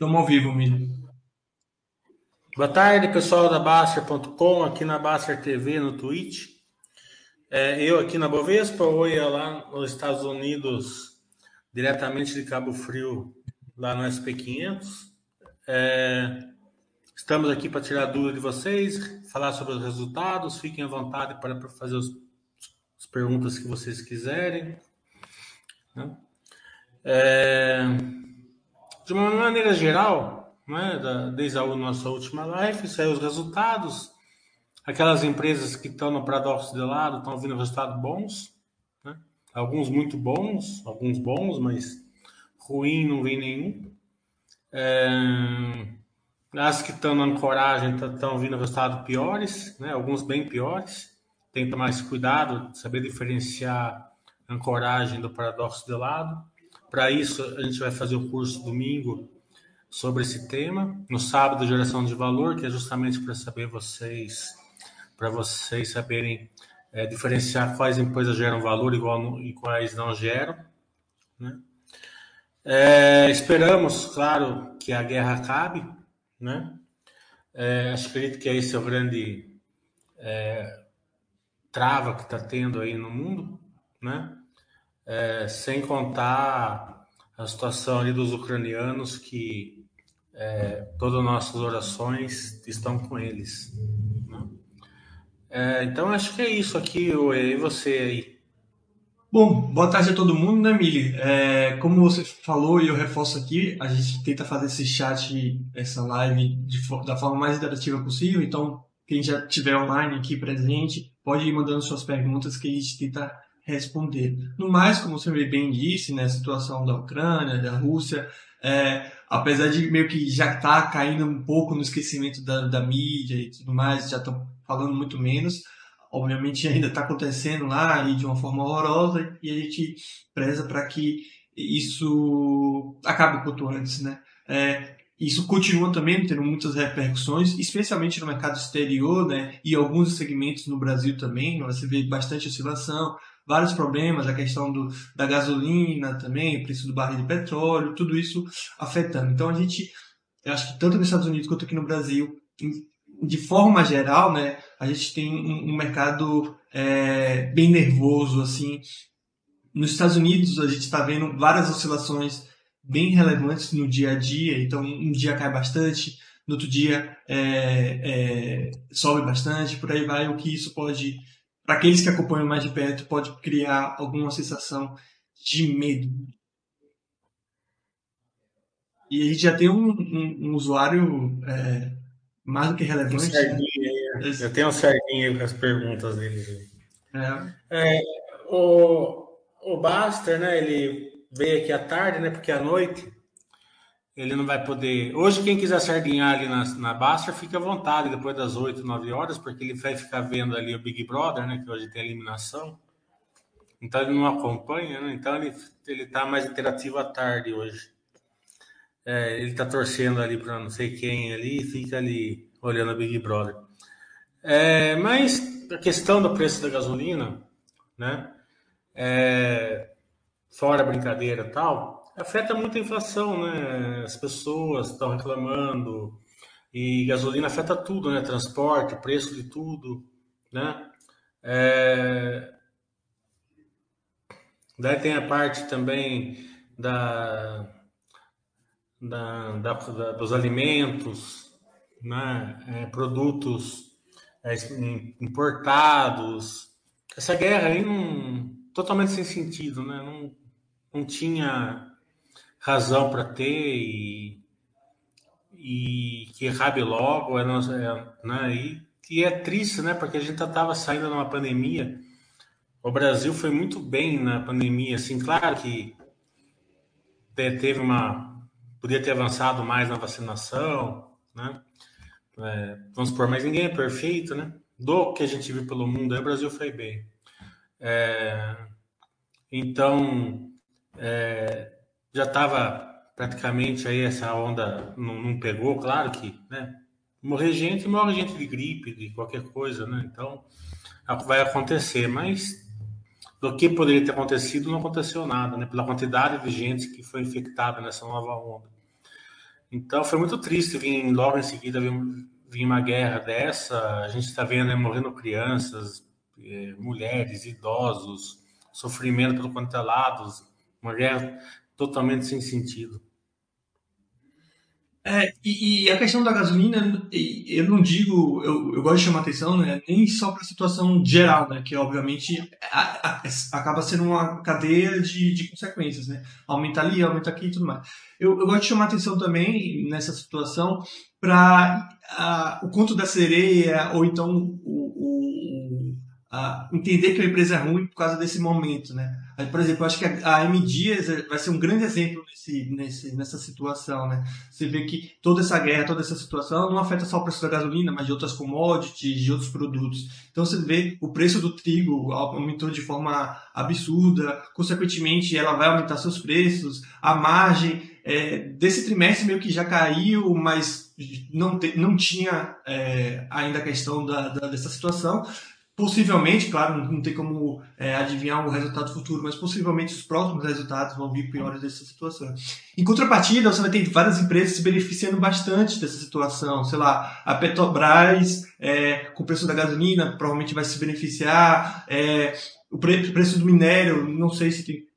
Estamos ao vivo, Milho. Boa tarde, pessoal da Baster.com, aqui na Baster TV, no Twitch. É, eu aqui na Bovespa, oi lá nos Estados Unidos, diretamente de Cabo Frio, lá no SP500. É, estamos aqui para tirar dúvida de vocês, falar sobre os resultados. Fiquem à vontade para fazer os, as perguntas que vocês quiserem. Né? É, de uma maneira geral, né, da, desde a nossa última live, saiu os resultados. Aquelas empresas que estão no paradoxo de lado estão vindo resultados bons, né? alguns muito bons, alguns bons, mas ruim não vem nenhum. É, as que estão na ancoragem estão vindo resultados piores, né? alguns bem piores. Tem que tomar mais cuidado, saber diferenciar a ancoragem do paradoxo de lado. Para isso, a gente vai fazer o curso domingo sobre esse tema. No sábado, geração de valor, que é justamente para saber vocês, para vocês saberem é, diferenciar quais empresas geram valor igual e quais não geram. Né? É, esperamos, claro, que a guerra acabe. Né? É, acredito que esse é o grande é, trava que está tendo aí no mundo. Né? É, sem contar a situação ali dos ucranianos que é, todas as nossas orações estão com eles. Né? É, então acho que é isso aqui, e você aí. Bom, boa tarde a todo mundo, né, Mili? É, como você falou e eu reforço aqui, a gente tenta fazer esse chat, essa live de, da forma mais interativa possível. Então, quem já estiver online aqui presente, pode ir mandando suas perguntas que a gente tenta responder. No mais, como você bem disse, né, a situação da Ucrânia, da Rússia, é, apesar de meio que já estar tá caindo um pouco no esquecimento da, da mídia e tudo mais, já estão falando muito menos, obviamente ainda está acontecendo lá e de uma forma horrorosa e a gente preza para que isso acabe quanto antes, né? É, isso continua também tendo muitas repercussões, especialmente no mercado exterior, né? E alguns segmentos no Brasil também, você vê bastante oscilação, vários problemas, a questão do, da gasolina também, o preço do barril de petróleo, tudo isso afetando. Então a gente, eu acho que tanto nos Estados Unidos quanto aqui no Brasil, de forma geral, né, a gente tem um, um mercado é, bem nervoso, assim. Nos Estados Unidos a gente está vendo várias oscilações bem relevantes no dia a dia, então um dia cai bastante, no outro dia é, é, sobe bastante, por aí vai, o que isso pode para aqueles que acompanham mais de perto, pode criar alguma sensação de medo. E a gente já tem um, um, um usuário é, mais do que relevante. Né? Eu tenho um certinho com as perguntas dele. É. É, o, o Baster, né, ele veio aqui à tarde, né, porque à noite ele não vai poder. Hoje, quem quiser sardinhar ali na, na Basta, fica à vontade depois das 8, 9 horas, porque ele vai ficar vendo ali o Big Brother, né? Que hoje tem eliminação. Então ele não acompanha, né? Então ele, ele tá mais interativo à tarde hoje. É, ele tá torcendo ali para não sei quem ali e fica ali olhando o Big Brother. É, mas a questão do preço da gasolina, né? É, fora a brincadeira e tal, afeta muito a inflação, né? As pessoas estão reclamando e gasolina afeta tudo, né? Transporte, preço de tudo, né? É... Daí tem a parte também da, da, da, da dos alimentos, né? É, produtos é, importados. Essa guerra aí não totalmente sem sentido, né? Não, não tinha razão para ter e, e que rabe logo, é, né? E, e é triste, né? Porque a gente estava saindo de uma pandemia. O Brasil foi muito bem na pandemia, assim, claro que teve uma. podia ter avançado mais na vacinação, né? É, vamos supor, mas ninguém é perfeito, né? Do que a gente viu pelo mundo, o Brasil foi bem. É, então, é, já estava praticamente aí essa onda não, não, pegou, claro que, né? Morrer gente, morre gente de gripe, de qualquer coisa, né? Então, vai acontecer, mas do que poderia ter acontecido, não aconteceu nada, né? Pela quantidade de gente que foi infectada nessa nova onda. Então foi muito triste vir logo em seguida vir, vir uma guerra dessa. A gente está vendo né, morrendo crianças, eh, mulheres, idosos, sofrimento pelo quanto é lados, uma guerra totalmente sem sentido. É, e, e, a questão da gasolina, eu não digo, eu, eu gosto de chamar atenção, né, nem só para a situação geral, né, que obviamente a, a, acaba sendo uma cadeia de, de consequências, né, aumenta ali, aumenta aqui e tudo mais. Eu, eu gosto de chamar atenção também nessa situação para o conto da sereia ou então o, a entender que a empresa é ruim por causa desse momento, né? Por exemplo, eu acho que a M Dias vai ser um grande exemplo nesse, nesse, nessa situação, né? Você vê que toda essa guerra, toda essa situação não afeta só o preço da gasolina, mas de outras commodities, de outros produtos. Então você vê o preço do trigo aumentou de forma absurda, consequentemente ela vai aumentar seus preços, a margem é, desse trimestre meio que já caiu, mas não, te, não tinha é, ainda a questão da, da, dessa situação. Possivelmente, claro, não tem como é, adivinhar o resultado futuro, mas possivelmente os próximos resultados vão vir piores dessa situação. Em contrapartida, você vai ter várias empresas se beneficiando bastante dessa situação. Sei lá, a Petrobras, é, com o preço da gasolina, provavelmente vai se beneficiar. É, o preço do minério, não sei se tem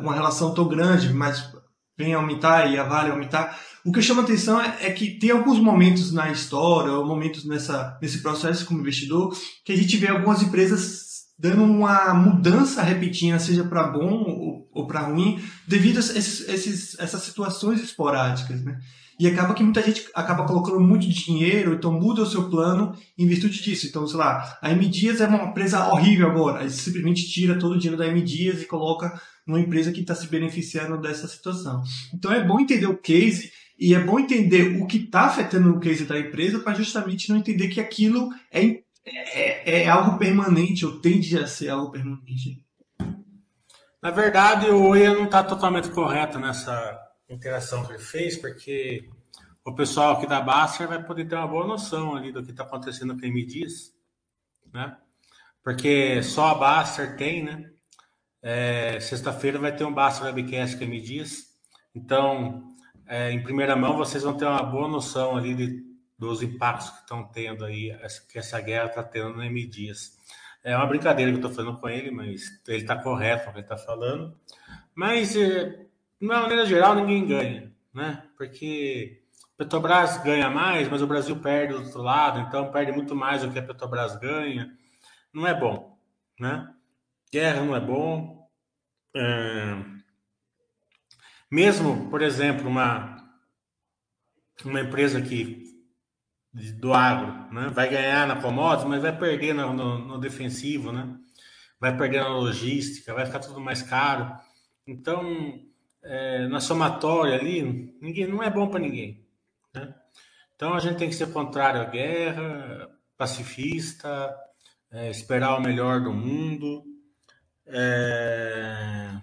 uma relação tão grande, mas vem aumentar e a Vale aumentar. O que chama atenção é, é, que tem alguns momentos na história, ou momentos nessa, nesse processo como investidor, que a gente vê algumas empresas dando uma mudança repentina, seja para bom ou, ou para ruim, devido a esses, esses, essas situações esporádicas, né? E acaba que muita gente acaba colocando muito dinheiro, então muda o seu plano em virtude disso. Então, sei lá, a M Dias é uma empresa horrível agora, aí simplesmente tira todo o dinheiro da M Dias e coloca numa empresa que está se beneficiando dessa situação. Então é bom entender o case e é bom entender o que está afetando o case da empresa para justamente não entender que aquilo é, é, é, algo permanente ou tende a ser algo permanente. Na verdade, o Oia não está totalmente correto nessa interação que ele fez, porque o pessoal aqui da Baster vai poder ter uma boa noção ali do que está acontecendo a MDs, né? Porque só a Baster tem, né? É, Sexta-feira vai ter um Baster Webcast com MDs, então é, em primeira mão, vocês vão ter uma boa noção ali de, dos impactos que estão tendo aí, que essa guerra está tendo no M Dias. É uma brincadeira que eu estou falando com ele, mas ele está correto no que ele está falando. Mas, é, de uma maneira geral, ninguém ganha, né? Porque Petrobras ganha mais, mas o Brasil perde do outro lado, então perde muito mais do que a Petrobras ganha. Não é bom, né? Guerra não é bom. É mesmo, por exemplo, uma, uma empresa que do agro, né? vai ganhar na commodities, mas vai perder no, no, no, defensivo, né? vai perder na logística, vai ficar tudo mais caro. Então, é, na somatória ali, ninguém, não é bom para ninguém. Né? Então, a gente tem que ser contrário à guerra, pacifista, é, esperar o melhor do mundo. É,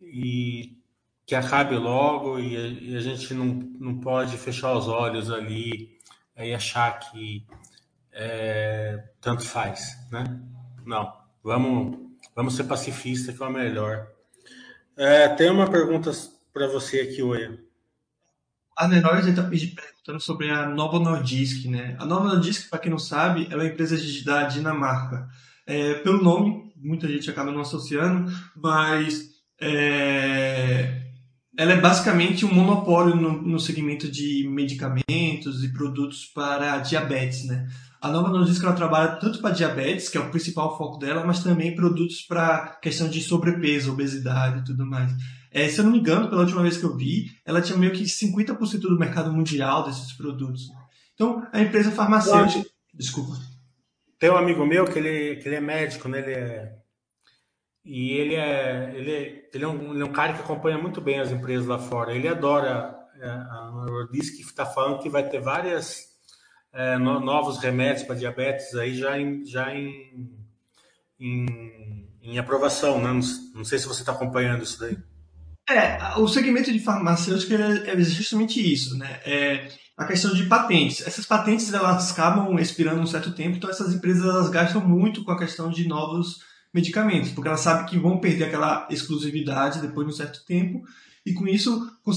e que acabe logo e a, e a, gente não, não pode fechar os olhos ali e achar que é, tanto faz, né? Não, vamos, vamos ser pacifistas que é o melhor. É, tem uma pergunta para você aqui, Oia. A Nenóis está perguntando sobre a Nova Nordisk, né? A Nova Nordisk, para quem não sabe, é uma empresa da Dinamarca. É, pelo nome, muita gente acaba não associando, mas é, ela é basicamente um monopólio no, no segmento de medicamentos e produtos para diabetes, né? A Nova Nordisk ela trabalha tanto para diabetes, que é o principal foco dela, mas também produtos para questão de sobrepeso, obesidade e tudo mais. É, se eu não me engano, pela última vez que eu vi, ela tinha meio que 50% do mercado mundial desses produtos. Então, a empresa farmacêutica. Desculpa. Tem um amigo meu que ele, que ele é médico, né? Ele é e ele é, ele, ele, é um, ele é um cara que acompanha muito bem as empresas lá fora. Ele adora. É, a Nordisk está falando que vai ter várias é, no, novos remédios para diabetes aí já em, já em, em, em aprovação, né? Não, não, sei se você está acompanhando isso daí. É, o segmento de farmacêutica é justamente isso, né? É a questão de patentes. Essas patentes elas acabam expirando um certo tempo, então essas empresas elas gastam muito com a questão de novos medicamentos, porque ela sabe que vão perder aquela exclusividade depois de um certo tempo. e com isso, com,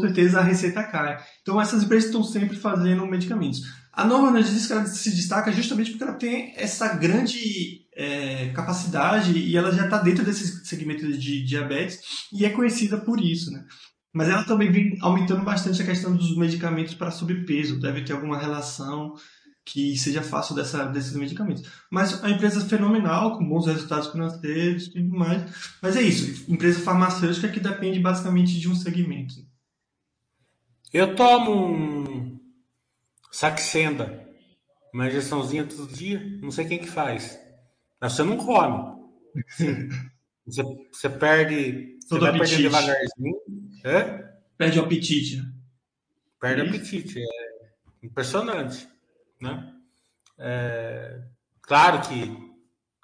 certeza, a receita cai. Então, essas empresas estão sempre fazendo medicamentos. A Nova Nordisk ela se destaca justamente porque ela tem essa grande é, capacidade e ela já está dentro desse segmento de diabetes e é conhecida por isso, né? Mas ela também vem aumentando bastante a questão dos medicamentos para sobrepeso. Deve ter alguma relação que seja fácil dessa, desses medicamentos. Mas a empresa é fenomenal, com bons resultados financeiros e tudo mais. Mas é isso, empresa farmacêutica que depende basicamente de um segmento. Eu tomo um Saxenda, uma injeçãozinha todo dia, não sei quem que faz. Mas você não come. Você, você perde. Todo você vai perdendo devagarzinho. É? Perde o apetite, né? Perde o apetite. É impressionante. Né? É, claro que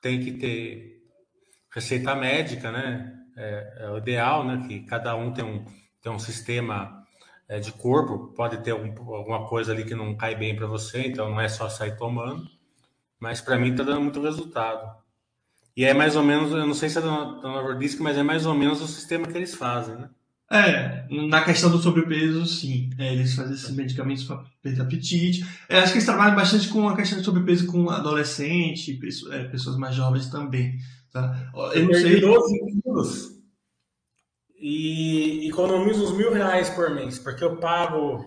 tem que ter receita médica, né? É, é, o ideal, né? Que cada um tem um, tem um sistema é, de corpo, pode ter algum, alguma coisa ali que não cai bem para você, então não é só sair tomando. Mas para mim está dando muito resultado. E é mais ou menos, eu não sei se é da Nova Disc, mas é mais ou menos o sistema que eles fazem, né? É, na questão do sobrepeso, sim. É, eles fazem esses medicamentos para perder apetite. É, acho que eles trabalham bastante com a questão de sobrepeso com adolescente, pessoas, é, pessoas mais jovens também. Tá? Eu não sei. 12 quilos e economizo uns mil reais por mês, porque eu pago.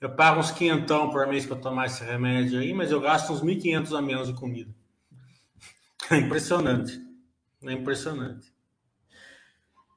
Eu pago uns quinhentão por mês para tomar esse remédio aí, mas eu gasto uns 1.500 a menos de comida. É impressionante. É impressionante.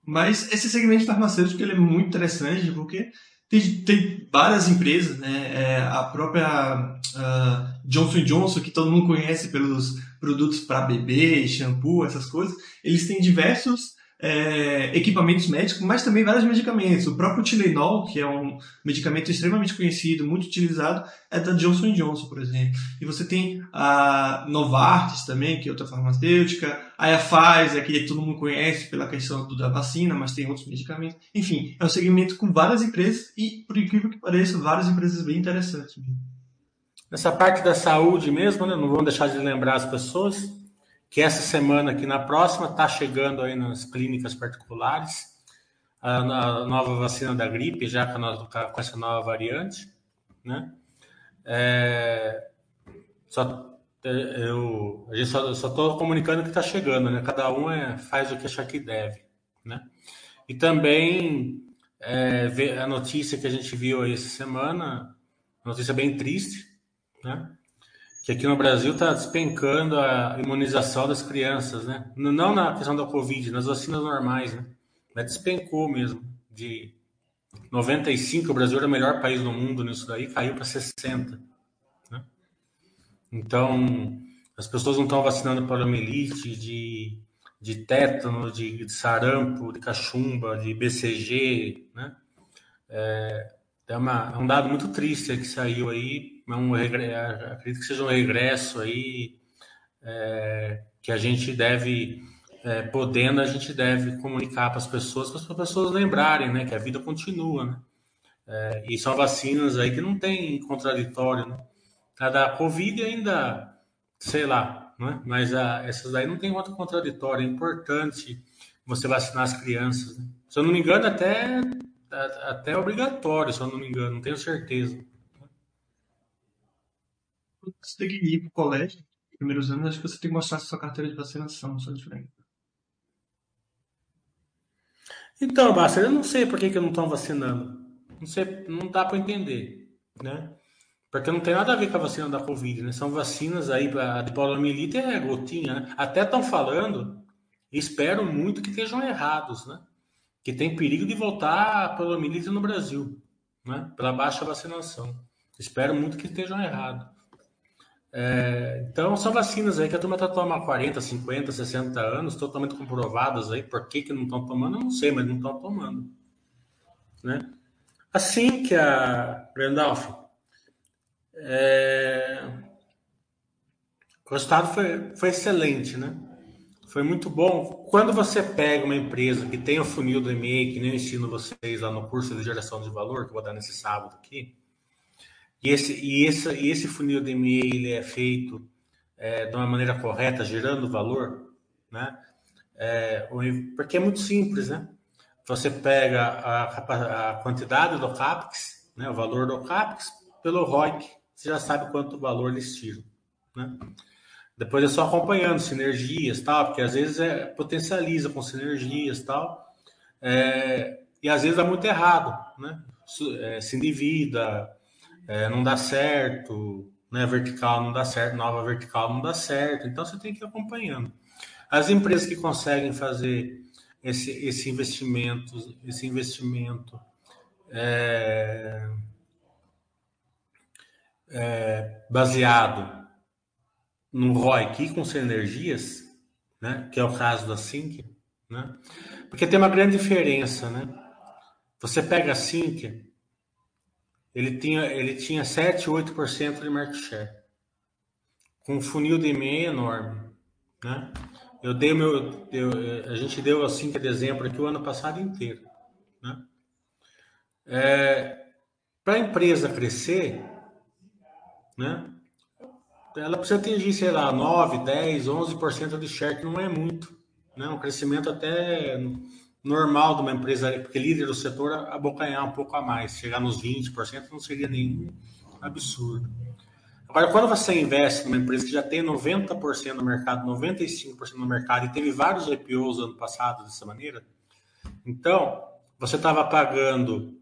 Mas esse segmento farmacêutico ele é muito interessante porque tem, tem várias empresas, né? É, a própria uh, Johnson Johnson, que todo mundo conhece pelos produtos para bebê, shampoo, essas coisas, eles têm diversos é, equipamentos médicos, mas também vários medicamentos. O próprio Tilenol, que é um medicamento extremamente conhecido, muito utilizado, é da Johnson Johnson, por exemplo. E você tem a Novartis também, que é outra farmacêutica, a Pfizer, que todo mundo conhece pela questão da vacina, mas tem outros medicamentos. Enfim, é um segmento com várias empresas e, por incrível que pareça, várias empresas bem interessantes. Nessa parte da saúde mesmo, né? não vamos deixar de lembrar as pessoas, que essa semana aqui na próxima está chegando aí nas clínicas particulares a, nova vacina da gripe, já com, a, com essa nova variante, né? É, só é, eu, a gente só estou comunicando que está chegando, né? Cada um é, faz o que achar que deve, né? E também é, a notícia que a gente viu aí essa semana, notícia bem triste, né? Que aqui no Brasil está despencando a imunização das crianças, né? Não na questão da Covid, nas vacinas normais, né? Mas despencou mesmo. De 95, o Brasil era o melhor país do mundo nisso daí, caiu para 60. Né? Então, as pessoas não estão vacinando para poliomielite, de, de tétano, de, de, sarampo, de cachumba, de BCG, né? É, é, uma, é um dado muito triste que saiu aí um acredito que seja um regresso aí é, que a gente deve, é, podendo, a gente deve comunicar para as pessoas, para as pessoas lembrarem, né, que a vida continua, né? É, e são vacinas aí que não tem contraditório, né? A da Covid ainda, sei lá, né? mas a, essas daí não tem outro contraditório. É importante você vacinar as crianças. Né? Se eu não me engano, até, até é obrigatório, se eu não me engano, não tenho certeza você tem que ir para o colégio, primeiros anos, acho que você tem que mostrar sua carteira de vacinação, só diferente. Então, Basta, eu não sei por que, que não estão vacinando. Não sei, não dá para entender, né? Porque não tem nada a ver com a vacina da Covid, né? São vacinas aí, a poliomielite é gotinha, né? Até estão falando, espero muito que estejam errados, né? Que tem perigo de voltar a poliomielite no Brasil, né? Pela baixa vacinação. Espero muito que estejam errados. É, então, são vacinas aí que a turma está tomando há 40, 50, 60 anos, totalmente comprovadas aí. Por que, que não estão tomando? Eu não sei, mas não estão tomando. Né? Assim que a Randolph, é, o resultado foi, foi excelente, né? Foi muito bom. Quando você pega uma empresa que tem o funil do e-mail, que nem eu ensino vocês lá no curso de geração de valor, que eu vou dar nesse sábado aqui, e esse, e esse, e esse funil de e-mail ele é feito é, de uma maneira correta, gerando valor, né? É, porque é muito simples, né? você pega a, a quantidade do CAPEX, né, o valor do CAPEX, pelo ROIC, você já sabe quanto valor eles tiram. Né? Depois é só acompanhando sinergias, tal, porque às vezes é, potencializa com sinergias tal, é, e às vezes dá muito errado, né? É, se endivida, é, não dá certo, né? Vertical não dá certo, nova vertical não dá certo, então você tem que ir acompanhando. As empresas que conseguem fazer esse, esse investimento, esse investimento é, é, baseado no ROIC com sinergias, né, que é o caso da Sync, né, porque tem uma grande diferença, né? Você pega a Sync, ele tinha, ele tinha 7, 8% de market share, com um funil de e-mail enorme, né? Eu dei meu, eu, a gente deu a Sync de exemplo aqui o ano passado inteiro, né? É, Para a empresa crescer, né? ela precisa atingir, sei lá, 9, 10, 11% de share, que não é muito. Né? Um crescimento até normal de uma empresa, porque líder do setor abocanhar um pouco a mais, chegar nos 20% não seria nenhum absurdo. Agora, quando você investe numa empresa que já tem 90% no mercado, 95% no mercado e teve vários IPOs ano passado dessa maneira, então você estava pagando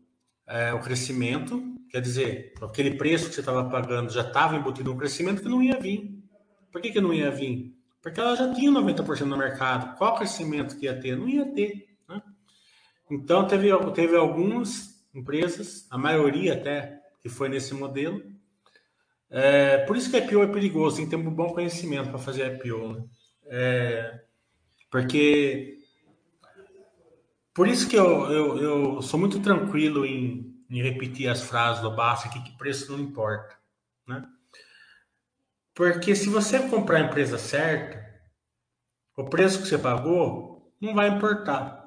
é, o crescimento, quer dizer, aquele preço que você estava pagando já estava embutido um crescimento que não ia vir. Por que, que não ia vir? Porque ela já tinha 90% no mercado. Qual crescimento que ia ter? Não ia ter. Então, teve, teve algumas empresas, a maioria até, que foi nesse modelo. É, por isso que a IPO é perigoso, tem que ter um bom conhecimento para fazer IPO. Né? É, porque por isso que eu, eu, eu sou muito tranquilo em, em repetir as frases do Basta aqui, que preço não importa. Né? Porque se você comprar a empresa certa, o preço que você pagou não vai importar.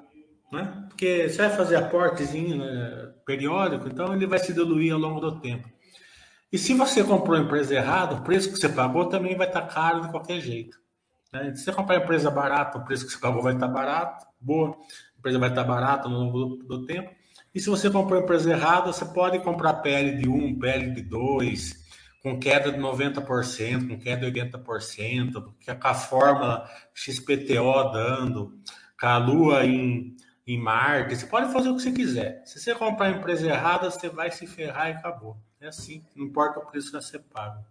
Né? Porque você vai fazer aportezinho né, periódico, então ele vai se diluir ao longo do tempo. E se você comprou a empresa errada, o preço que você pagou também vai estar caro de qualquer jeito. Né? Se você comprar a empresa barata, o preço que você pagou vai estar barato, boa empresa vai estar barata no longo do, do, tempo. E se você comprou a empresa errada, você pode comprar PL de 1, PL de 2, com queda de 90%, com queda de 80%, com a fórmula XPTO dando, com a Lua em, em Marte. Você pode fazer o que você quiser. Se você comprar a empresa errada, você vai se ferrar e acabou. É assim, não importa o preço que você paga.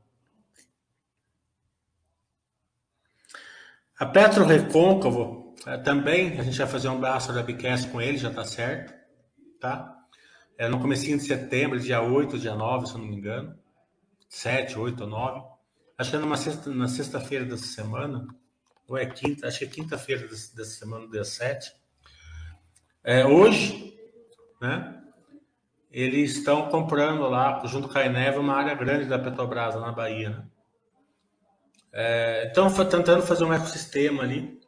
A Petro Recôncavo é, também a gente vai fazer um braço da Bicast com ele, já está certo, tá? É no comecinho de setembro, dia 8, dia 9, se eu não me engano. 7, 8 ou 9. Acho que é numa sexta, na sexta-feira dessa semana, ou é quinta, acho que é quinta-feira dessa semana, dia 7. É, hoje, né? Eles estão comprando lá, junto com a Eneva, uma área grande da Petrobras, na Bahia. Né? É, estão tentando fazer um ecossistema ali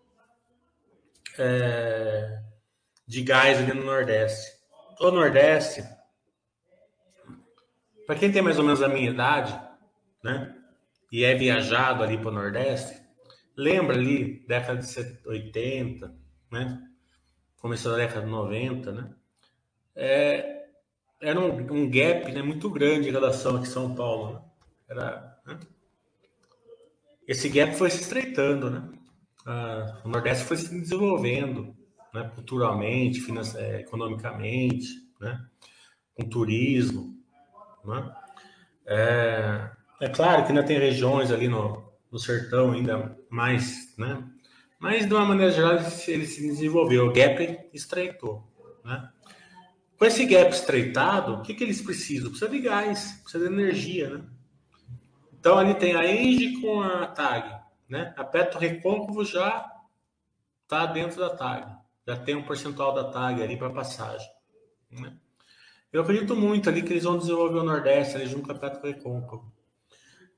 é, de gás ali no Nordeste. O Nordeste, para quem tem mais ou menos a minha idade, né, e é viajado ali para o Nordeste, lembra ali, década de 80, né, começou da década de 90, né, é, era um, um, gap né, muito grande em relação a São Paulo. Né? Era, né? Esse gap foi se estreitando, né? ah, o Nordeste foi se desenvolvendo, né, culturalmente, é, economicamente, né, com turismo, né. É, é, claro que ainda tem regiões ali no, no sertão ainda mais, né, mas de uma maneira geral ele se, desenvolveu, o gap estreitou, né. Com esse gap estreitado, o que, que eles precisam? Precisa de gás, precisa de energia, né? Então ali tem a Engie com a TAG, né? A Petro Recôncavo já está dentro da TAG, já tem um percentual da TAG ali para passagem. Né? Eu acredito muito ali que eles vão desenvolver o Nordeste ali junto com a Petro Recôncavo.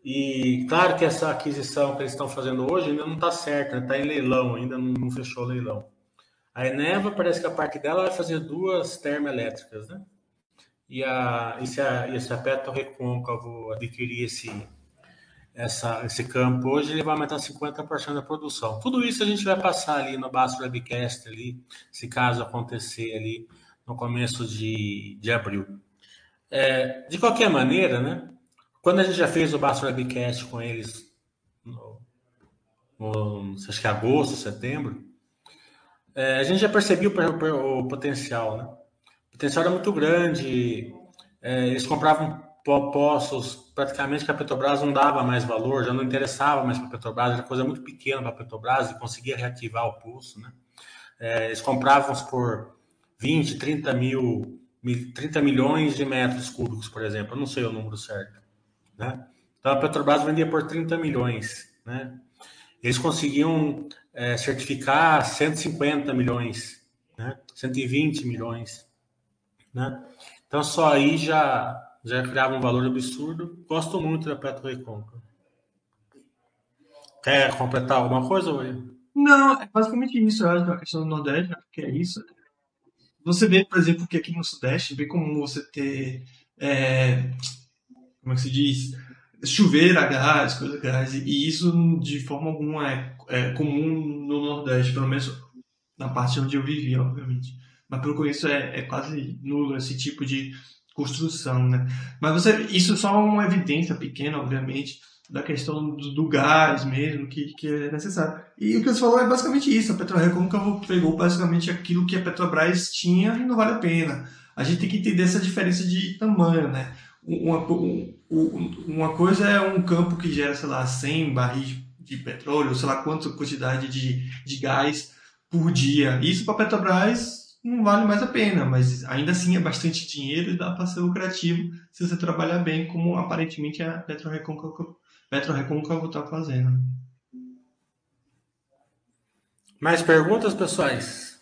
E claro que essa aquisição que eles estão fazendo hoje ainda não está certa, está né? em leilão, ainda não, não, fechou o leilão. A Eneva parece que a parte dela vai fazer duas termoelétricas, né? E, a, e, se a, e se a Petro Recôncavo adquirir esse, essa, esse campo hoje, ele vai aumentar 50% da produção. Tudo isso a gente vai passar ali no Basso Webcast, ali, se caso acontecer ali no começo de, de abril. É, de qualquer maneira, né? Quando a gente já fez o Basso Webcast com eles, no, no, acho que agosto, setembro, é, a gente já percebeu o, o, potencial, né? O potencial era muito grande, é, eles compravam poços praticamente que a Petrobras não dava mais valor, já não interessava mais para a Petrobras, era coisa muito pequena para a Petrobras e conseguia reativar o pulso, né? É, eles compravam por 20, 30 mil, 30 milhões de metros cúbicos, por exemplo, eu não sei o número certo, né? Então a Petrobras vendia por 30 milhões, né? Eles conseguiam é, certificar 150 milhões, né? 120 milhões, né? Então só aí já já criava um valor absurdo. Gosto muito da Petro. Quer completar alguma coisa, William? Não, é basicamente isso. Eu que a questão do Nordeste, acho que é isso. Você vê, por exemplo, que aqui no Sudeste, vê como você ter. É, como é que se diz? Chuveiro a gás, coisa a gás. E isso, de forma alguma, é, é comum no Nordeste, pelo menos na parte onde eu vivi, obviamente. Mas pelo que eu conheço, é, é quase nulo esse tipo de construção, né? Mas você, isso é só uma evidência pequena, obviamente, da questão do, do gás mesmo, que, que é necessário. E o que você falou é basicamente isso, a PetroRecôncavo pegou basicamente aquilo que a Petrobras tinha e não vale a pena. A gente tem que entender essa diferença de tamanho, né? Uma, uma coisa é um campo que gera, sei lá, 100 barris de petróleo, sei lá quanta quantidade de, de gás por dia. Isso para a Petrobras não vale mais a pena, mas ainda assim é bastante dinheiro e dá para ser lucrativo se você trabalhar bem, como aparentemente a Petro Recôncavo está fazendo. Mais perguntas, pessoais?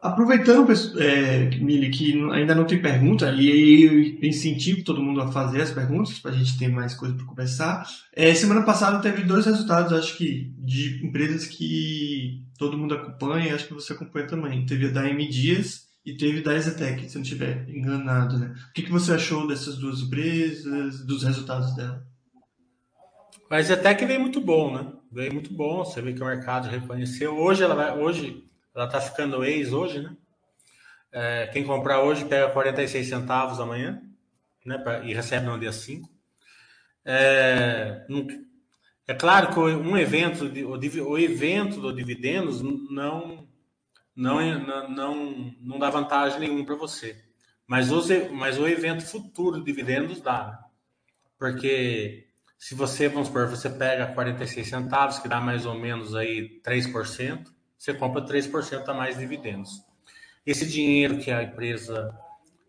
Aproveitando, é, Mili, que ainda não tem pergunta, e eu incentivo todo mundo a fazer as perguntas para a gente ter mais coisa para conversar. É, semana passada teve dois resultados, acho que, de empresas que todo mundo acompanha, acho que você acompanha também. Teve a da M Dias e teve da Exetec, se não estiver enganado, né? O que, que você achou dessas duas empresas, dos resultados dela? A Exetec veio muito bom, né? Veio muito bom, você vê que o mercado reconheceu. Hoje ela vai, hoje ela está ficando ex hoje, né? É, quem comprar hoje pega 46 centavos amanhã, né? Pra, e recebe no dia 5. É, é claro que um evento, o, o evento do dividendos não, não, não, não dá vantagem nenhuma para você. Mas, os, mas o evento futuro de dividendos dá. Né? Porque se você, vamos supor, você pega 46 centavos, que dá mais ou menos aí 3%, você compra 3% a mais dividendos. Esse dinheiro que a empresa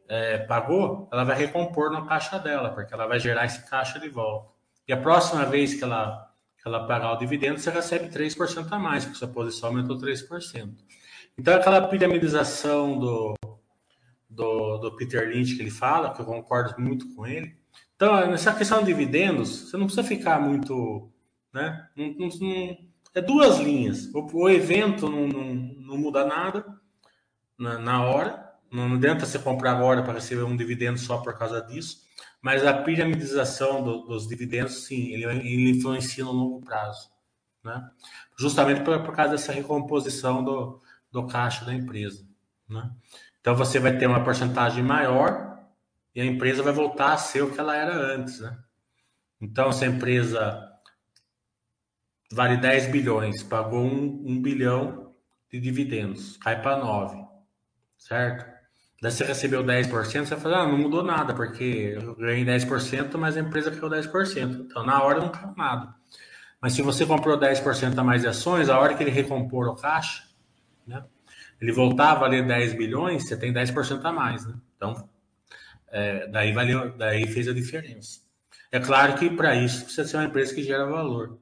é, pagou, ela vai recompor na caixa dela, porque ela vai gerar esse caixa de volta. E a próxima vez que ela, que ela pagar o dividendo, você recebe 3% a mais, porque sua posição aumentou 3%. Então, aquela piramidização do, do, do Peter Lynch que ele fala, que eu concordo muito com ele. Então, nessa questão de dividendos, você não precisa ficar muito. Né? Não, não, é duas linhas. O, o evento não, não, não, muda nada na, na hora. Não adianta você comprar agora para receber um dividendo só por causa disso. Mas a piramidização do, dos dividendos, sim, ele, ele, influencia no longo prazo. Né? Justamente por, por causa dessa recomposição do, do caixa da empresa. Né? Então você vai ter uma porcentagem maior e a empresa vai voltar a ser o que ela era antes. Né? Então, se a empresa vale 10 bilhões, pagou 1, 1 bilhão de dividendos, cai para 9, certo? Daí você recebeu 10%, você vai falar, ah, não mudou nada, porque eu ganhei 10%, mas a empresa caiu 10%. Então, na hora não caiu nada. Mas se você comprou 10% a mais de ações, a hora que ele recompor o caixa, né, ele voltar a valer 10 bilhões, você tem 10% a mais. Né? Então, é, daí, valeu, daí fez a diferença. É claro que para isso precisa ser uma empresa que gera valor.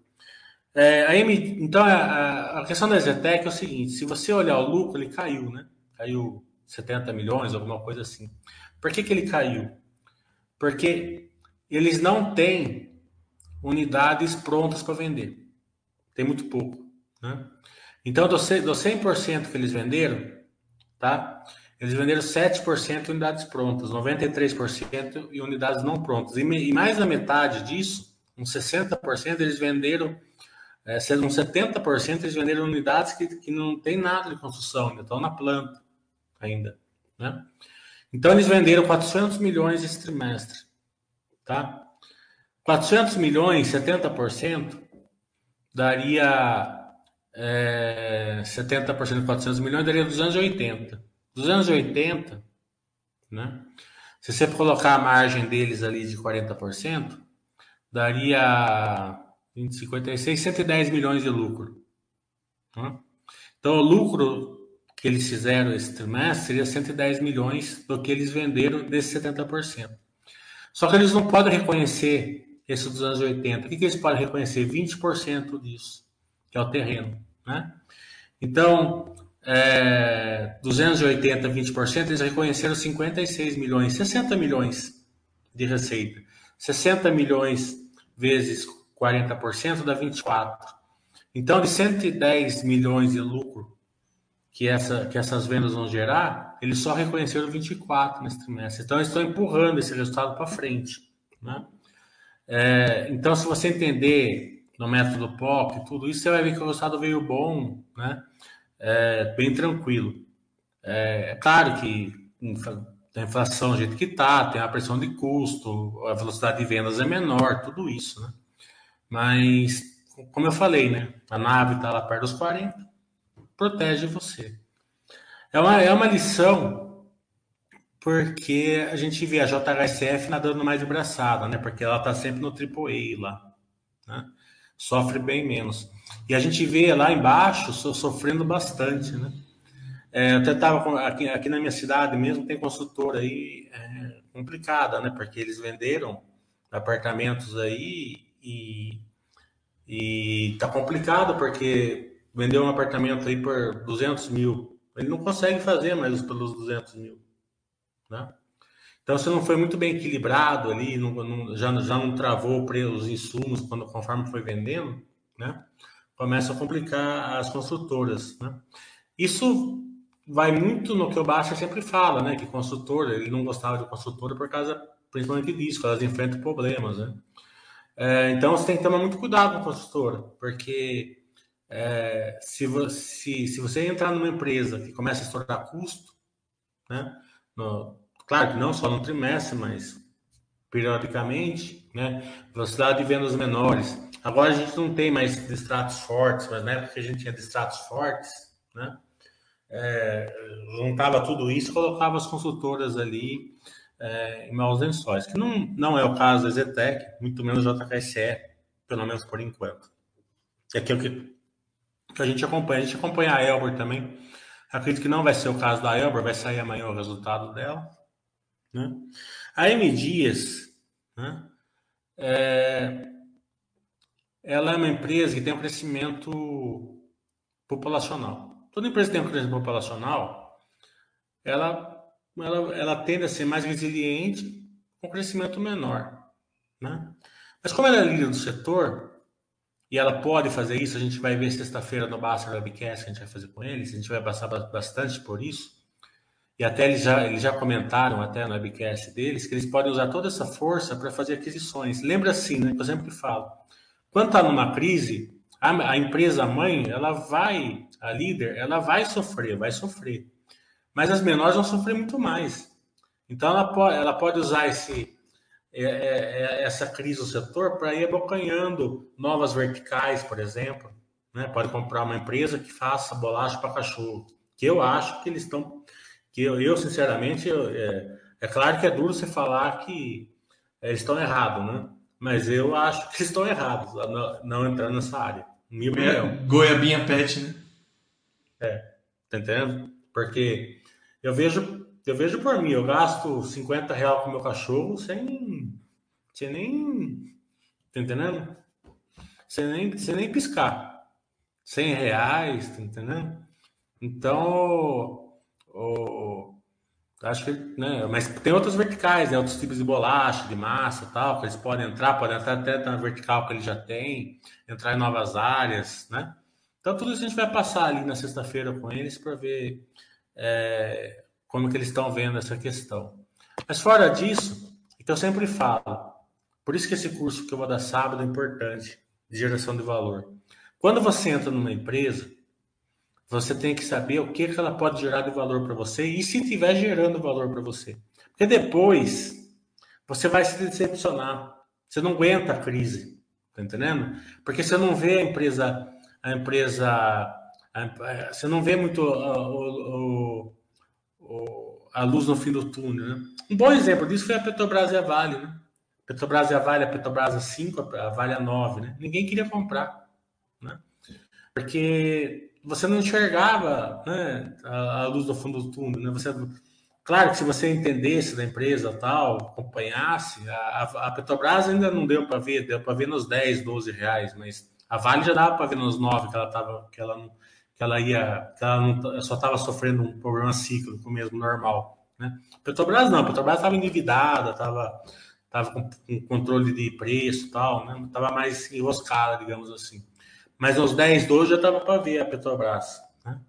É, a M, então, a, a, questão da Zetec é o seguinte: se você olhar o lucro, ele caiu, né? Caiu 70 milhões, alguma coisa assim. Por que, que ele caiu? Porque eles não têm unidades prontas para vender. Tem muito pouco. Né? Então, do 100% que eles venderam, tá? Eles venderam 7% unidades prontas, 93% em unidades não prontas. E, mais da metade disso uns 60% eles venderam, é, uns 70% eles venderam unidades que, que não tem nada de construção, ainda estão na planta ainda, né? Então eles venderam 400 milhões esse trimestre, tá? 400 milhões, 70%, daria é, 70% de 400 milhões, daria 280. 280, né? Se você colocar a margem deles ali de 40%, daria 20, 56, 110 milhões de lucro. Né? Então, o lucro que eles fizeram esse trimestre seria 110 milhões do que eles venderam desses 70%. Só que eles não podem reconhecer esse dos anos 80. O que, que eles podem reconhecer? 20% disso, que é o terreno. Né? Então, é, 280, 20%, eles reconheceram 56 milhões, 60 milhões de receita. 60 milhões vezes 40% dá 24. Então, de 110 milhões de lucro que, essa, que essas vendas vão gerar, eles só reconheceram 24 nesse trimestre. Então, eles estão empurrando esse resultado para frente. Né? É, então, se você entender no método POC, tudo isso, você vai ver que o resultado veio bom, né? É, bem tranquilo. É, é claro que a inflação do jeito que está, tem a pressão de custo, a velocidade de vendas é menor, tudo isso, né? Mas, como eu falei, né? A nave está lá perto dos 40, protege você. É uma, é uma lição porque a gente vê a JHSF nadando mais de braçada, né? Porque ela está sempre no AAA lá, né? Sofre bem menos. E a gente vê lá embaixo sofrendo bastante, né? É, eu até estava aqui, aqui na minha cidade mesmo, tem consultora aí é, complicada, né? Porque eles venderam apartamentos aí e, e tá complicado porque vendeu um apartamento aí por 200 mil. Ele não consegue fazer mais pelos 200 mil, né? Então, se não foi muito bem equilibrado ali, não, não, já, já não travou os insumos quando, conforme foi vendendo, né? Começa a complicar as construtoras, né? Isso vai muito no que o Baixa sempre fala, né? Que construtora, ele não gostava de construtora por causa, principalmente disso, que elas enfrentam problemas, né? É, então você tem que tomar muito cuidado com a construtora, porque é, se, você, se você entrar numa empresa que começa a estourar custo, né? No, claro que não só no trimestre, mas periodicamente, né? Velocidade de vendas menores. Agora a gente não tem mais distratos fortes, mas na época que a gente tinha distratos fortes, né? é, juntava tudo isso, colocava as consultoras ali é, em maus lençóis, que não, não é o caso da Zetec, muito menos da JKSE, pelo menos por enquanto. É aquilo que, que a gente acompanha. A gente acompanha a Elbor também. Acredito que não vai ser o caso da Elbor, vai sair amanhã o resultado dela. Né? A M Dias, né? É, ela é uma empresa que tem um crescimento populacional. Toda empresa que tem um crescimento populacional, ela, ela, ela tende a ser mais resiliente com crescimento menor. Né? Mas como ela é líder do setor, e ela pode fazer isso, a gente vai ver sexta-feira no Basta Webcast que a gente vai fazer com eles, a gente vai passar bastante por isso. E até eles já, eles já comentaram até no webcast deles que eles podem usar toda essa força para fazer aquisições. Lembra assim, né? Que eu sempre falo. Quando está numa crise, a, a empresa mãe, ela vai, a líder, ela vai sofrer, vai sofrer. Mas as menores vão sofrer muito mais. Então ela pode, ela pode usar esse, é, é, é essa crise do setor para ir abocanhando novas verticais, por exemplo. Né? Pode comprar uma empresa que faça bolacha para cachorro. Que eu acho que eles estão. Que eu, eu sinceramente, eu, é, é, claro que é duro você falar que eles estão errados, né? Mas eu acho que estão errados não, não entrando nessa área. Minha opinião. Goiabinha pet, né? É, tá entendendo? Porque eu vejo, eu vejo por mim, eu gasto 50 reais com meu cachorro sem, sem nem. Tá entendendo? Sem nem, sem nem piscar. 100 reais, tá entendendo? Então, o, Acho que, né? Mas tem outras verticais, né? Outros tipos de bolacha, de massa tal, que eles podem entrar, podem entrar até na vertical que ele já tem, entrar em novas áreas, né? Então tudo isso a gente vai passar ali na sexta-feira com eles para ver é, como que eles estão vendo essa questão. Mas fora disso, é que eu sempre falo, Por isso que esse curso que eu vou dar sábado é importante, de geração de valor. Quando você entra numa empresa, você tem que saber o que, que ela pode gerar de valor para você e se estiver gerando valor para você. Porque depois você vai se decepcionar. Você não aguenta a crise, tá entendendo? Porque você não vê a empresa, a empresa, a, você não vê muito a luz no fim do túnel. Né? Um bom exemplo disso foi a Petrobras e a Vale, né? Petrobras e a Vale, a Petrobras a 5, a Vale a 9, né? Ninguém queria comprar, né? Porque você não enxergava né, a, a luz do fundo do túnel, né? Você Claro que se você entendesse da empresa tal, acompanhasse, a, a Petrobras ainda não deu para ver, deu para ver nos 10, 12 reais, mas a Vale já dava para ver nos 9 que ela tava, que ela não, que ela ia, que ela não, só estava sofrendo um problema cíclico mesmo normal, né? Petrobras não, Petrobras estava endividada, estava tava com, com, controle de preço tal, né? Mais enroscada, digamos assim. Mas nos 10, 12 já estava para ver a Petrobras, né?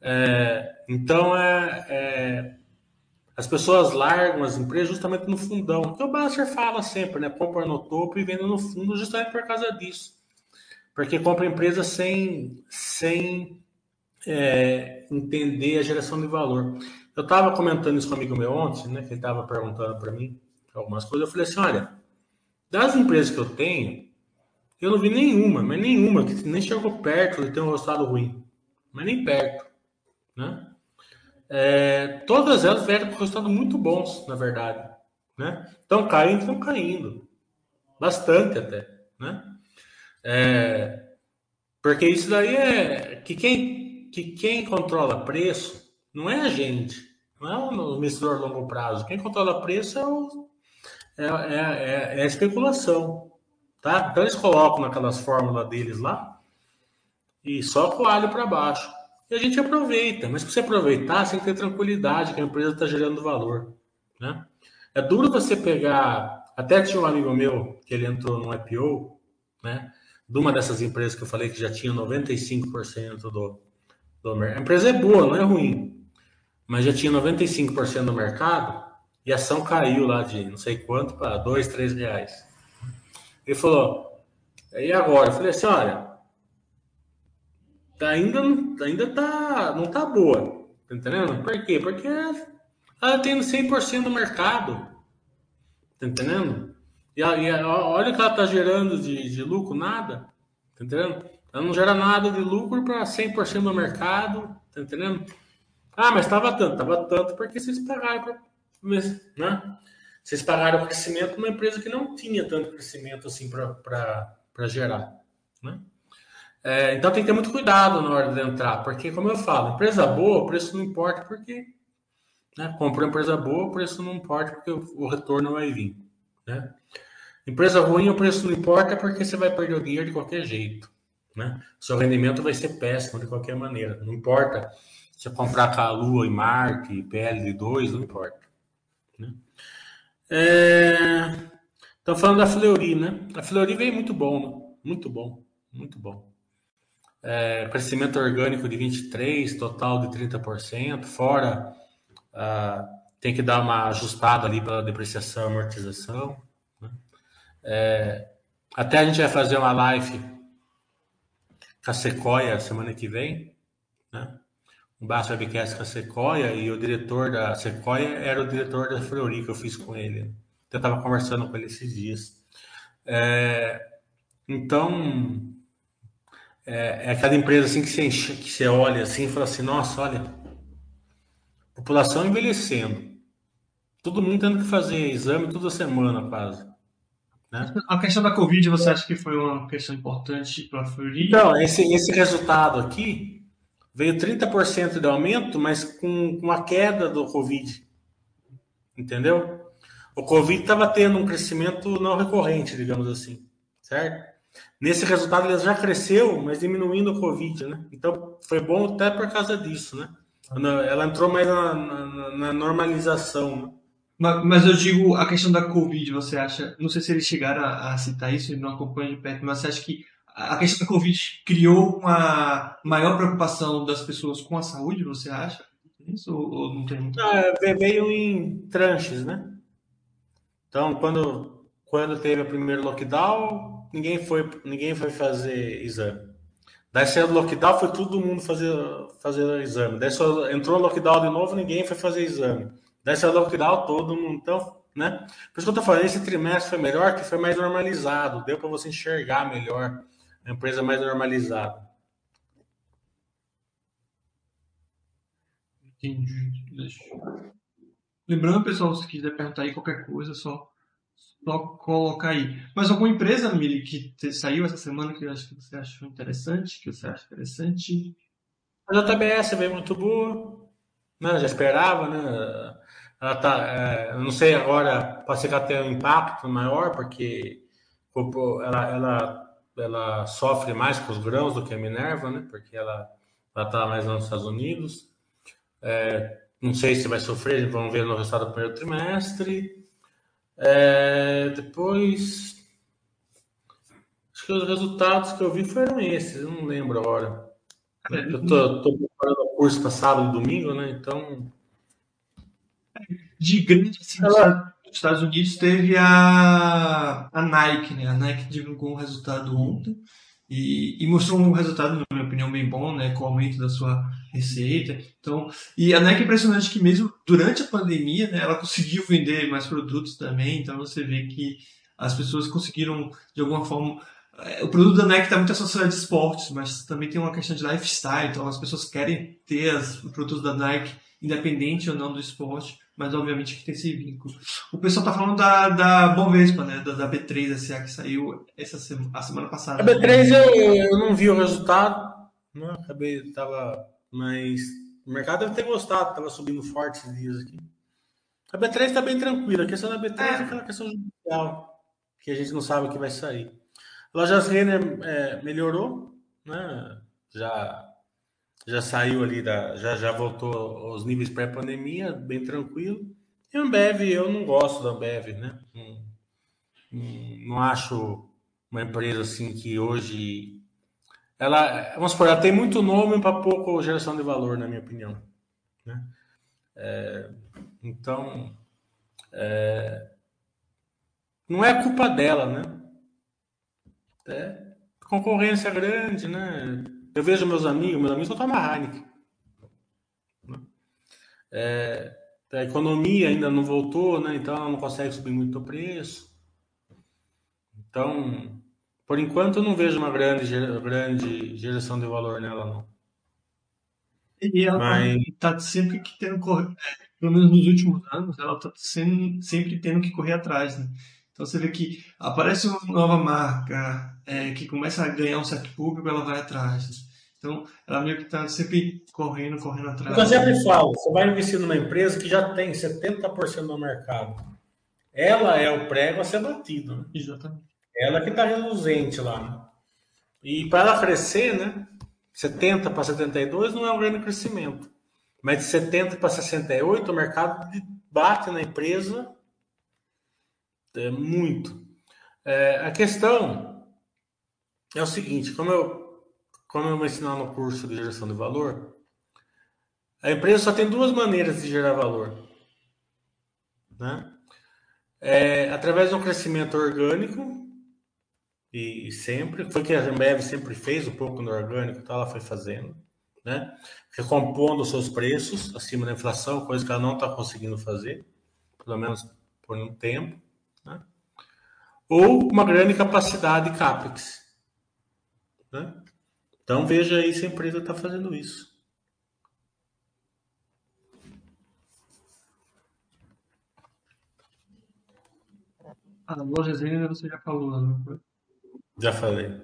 É, então é, é as pessoas largam as empresas justamente no fundão. Que o Basser fala sempre, né? Compra no topo e vende no fundo justamente por causa disso. Porque compra empresa sem, sem é, entender a geração de valor. Eu estava comentando isso com um amigo meu ontem, né? Que ele estava perguntando para mim algumas coisas. Eu falei assim: olha, das empresas que eu tenho, eu não vi nenhuma, mas nenhuma que nem chegou perto de ter um resultado ruim. Mas nem perto, né? é, todas elas vieram com resultados muito bons, na verdade. Né? Estão caindo, estão caindo. Bastante até. Né? É, porque isso daí é que quem, que quem controla preço não é a gente, não é o investidor a longo prazo. Quem controla preço é, o, é, é, é, é a especulação. Tá? Então eles colocam naquelas fórmulas deles lá e só com o alho para baixo. E a gente aproveita, mas para você aproveitar, você tem que ter tranquilidade que a empresa está gerando valor. Né? É duro você pegar. Até tinha um amigo meu que ele entrou no IPO, né? De uma dessas empresas que eu falei que já tinha 95% do, do mercado. A empresa é boa, não é ruim, mas já tinha 95% do mercado e a ação caiu lá de não sei quanto para 2, 3 reais. Ele falou, e agora? Eu falei assim: olha, Tá, ainda, ainda tá, não tá boa. Tá entendendo? Por quê? Porque ela tem 100% do mercado. Tá entendendo? E, e olha o que ela tá gerando de, de lucro, nada. Tá entendendo? Ela não gera nada de lucro para 100% do mercado. Tá entendendo? Ah, mas estava tanto. Tava tanto porque vocês pagaram pra, né? Vocês pagaram o crescimento numa empresa que não tinha tanto crescimento assim para gerar. Né? É, então tem que ter muito cuidado na hora de entrar, porque, como eu falo, empresa boa, preço não importa, porque né, comprou empresa boa, preço não importa, porque o retorno vai vir. Né? Empresa ruim, o preço não importa, porque você vai perder o dinheiro de qualquer jeito. Né? Seu rendimento vai ser péssimo de qualquer maneira. Não importa se comprar com a Lua e Marte, PL2, não importa. Né? É... Então, falando da Fleury, né? A Fleury veio muito bom, né? muito bom, muito bom é, crescimento orgânico de 23%, total de 30%, fora uh, tem que dar uma ajustada ali pela depreciação e amortização. É, até a gente vai fazer uma live com a Sequoia semana que vem, né? um Baixo Webcast com a Sequoia e o diretor da Sequoia era o diretor da Fleury que eu fiz com ele. Eu estava conversando com ele esses dias. É, então, é, é aquela empresa assim que você, enche, que você olha assim e fala assim, nossa, olha, população envelhecendo. Todo mundo tendo que fazer exame toda semana, quase. Né? A questão da Covid, você acha que foi uma questão importante para a Fleury? Então, esse, esse resultado aqui veio 30% de aumento, mas com, com a queda do Covid. Entendeu? O Covid estava tendo um crescimento não recorrente, digamos assim. Certo? Nesse resultado ele já cresceu, mas diminuindo o Covid, né? Então foi bom até por causa disso, né? Ela entrou mais na, na, na normalização. Né? Mas, eu digo a questão da Covid, você acha? Não sei se eles chegaram a, citar isso, não acompanho de perto, mas você acha que a questão da Covid criou uma maior preocupação das pessoas com a saúde, você acha? Isso ou, não tem muito? Ah, veio em tranches, né? Então, quando quando teve o primeiro lockdown, ninguém foi, ninguém foi fazer exame. Daí saiu o lockdown, foi todo mundo fazer, fazer exame. Daí só entrou o lockdown de novo, ninguém foi fazer exame. O lockdown, todo mundo. Então, né? Por isso que eu tô falando, esse trimestre foi melhor, que foi mais normalizado. Deu para você enxergar melhor a empresa mais normalizada. Entendi. Deixa. Lembrando, pessoal, se quiser perguntar aí qualquer coisa, só, só colocar aí. Mas alguma empresa, Mili, que te, saiu essa semana que eu acho que você achou interessante, que você acha interessante? A JBS veio muito boa, né? Já esperava, né? Ela tá, é, eu não sei agora, pode ser que ela tenha um impacto maior, porque ela, ela, ela sofre mais com os grãos do que a Minerva, né? Porque ela está mais lá nos Estados Unidos. É, não sei se vai sofrer, vamos ver no resultado do primeiro trimestre. É, depois, acho que os resultados que eu vi foram esses, eu não lembro agora. É, eu tô, tô preparando o curso para sábado e domingo, né? Então. De grande, assim, Ela... nos Estados Unidos teve a, a Nike, né? A Nike divulgou um resultado ontem e, e, mostrou um resultado, na minha opinião, bem bom, né, com o aumento da sua receita. Então, e a Nike é impressionante que mesmo durante a pandemia, né, ela conseguiu vender mais produtos também. Então você vê que as pessoas conseguiram de alguma forma é, o produto da Nike está muito associado a esportes, mas também tem uma questão de lifestyle. Então as pessoas querem ter as, os produtos da Nike, independente ou não do esporte mas obviamente que tem esse vínculo. O pessoal tá falando da, da Bovespa, né? Da, da B3 SA que saiu essa semana, a semana passada. A B3 eu, eu não vi o resultado, né? Acabei, tava, mas o mercado deve ter gostado, tava subindo forte esses dias aqui. A B3 tá bem tranquila, a questão da B3 é, é aquela questão judicial, que a gente não sabe o que vai sair. Lojas Renner é, melhorou, né? Já já saiu ali da. já, já voltou aos níveis pré-pandemia, bem tranquilo. E a Ambev, eu não gosto da Ambev, né? Não, não acho uma empresa assim que hoje. Ela, vamos supor, ela tem muito nome para pouco geração de valor, na minha opinião. Né? É, então, é, não é culpa dela, né? É concorrência grande, né? Eu vejo meus amigos, meus amigos só tomam Heineken. É, a economia ainda não voltou, né? Então ela não consegue subir muito o preço. Então, por enquanto eu não vejo uma grande, grande geração de valor nela, não. E ela está Mas... sempre que tendo correr, pelo menos nos últimos anos, ela está sempre tendo que correr atrás, né? Então você vê que aparece uma nova marca é, que começa a ganhar um certo público, ela vai atrás. Então, ela meio que está sempre correndo, correndo atrás. Eu sempre falo, você vai investir numa empresa que já tem 70% do mercado. Ela é o prego a ser batido. Né? Exatamente. Ela que está reluzente lá. Né? E para ela crescer, né? 70 para 72 não é um grande crescimento. Mas de 70 para 68, o mercado bate na empresa é muito. É, a questão é o seguinte, como eu como eu vou ensinar no curso de geração de valor, a empresa só tem duas maneiras de gerar valor. Né? É, através de um crescimento orgânico, e, e, sempre, foi que a Ambev sempre fez um pouco no orgânico, então ela foi fazendo, né? recompondo os seus preços acima da inflação, coisa que ela não está conseguindo fazer, pelo menos por um tempo. Né? Ou uma grande capacidade CAPEX. Né? Então veja aí se a empresa está fazendo isso. A loja Zenner você já falou, não foi? Já falei.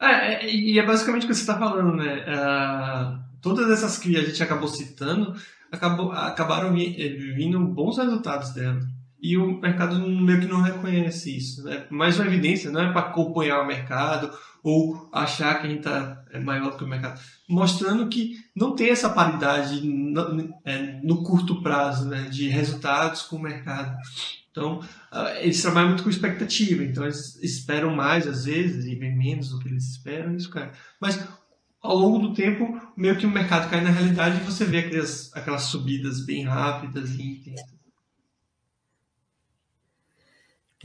É, é, e é basicamente o que você está falando, né? É, todas essas que a gente acabou citando acabou, acabaram vindo bons resultados dela. E o mercado meio que não reconhece isso. Né? Mais uma evidência, não é para acompanhar o mercado ou achar que a gente está é maior que o mercado, mostrando que não tem essa paridade no, é, no curto prazo né, de resultados com o mercado. Então, uh, eles trabalham muito com expectativa, então eles esperam mais às vezes e vem menos do que eles esperam, isso cai. Mas ao longo do tempo, meio que o mercado cai na realidade e você vê aquelas, aquelas subidas bem rápidas e intensas.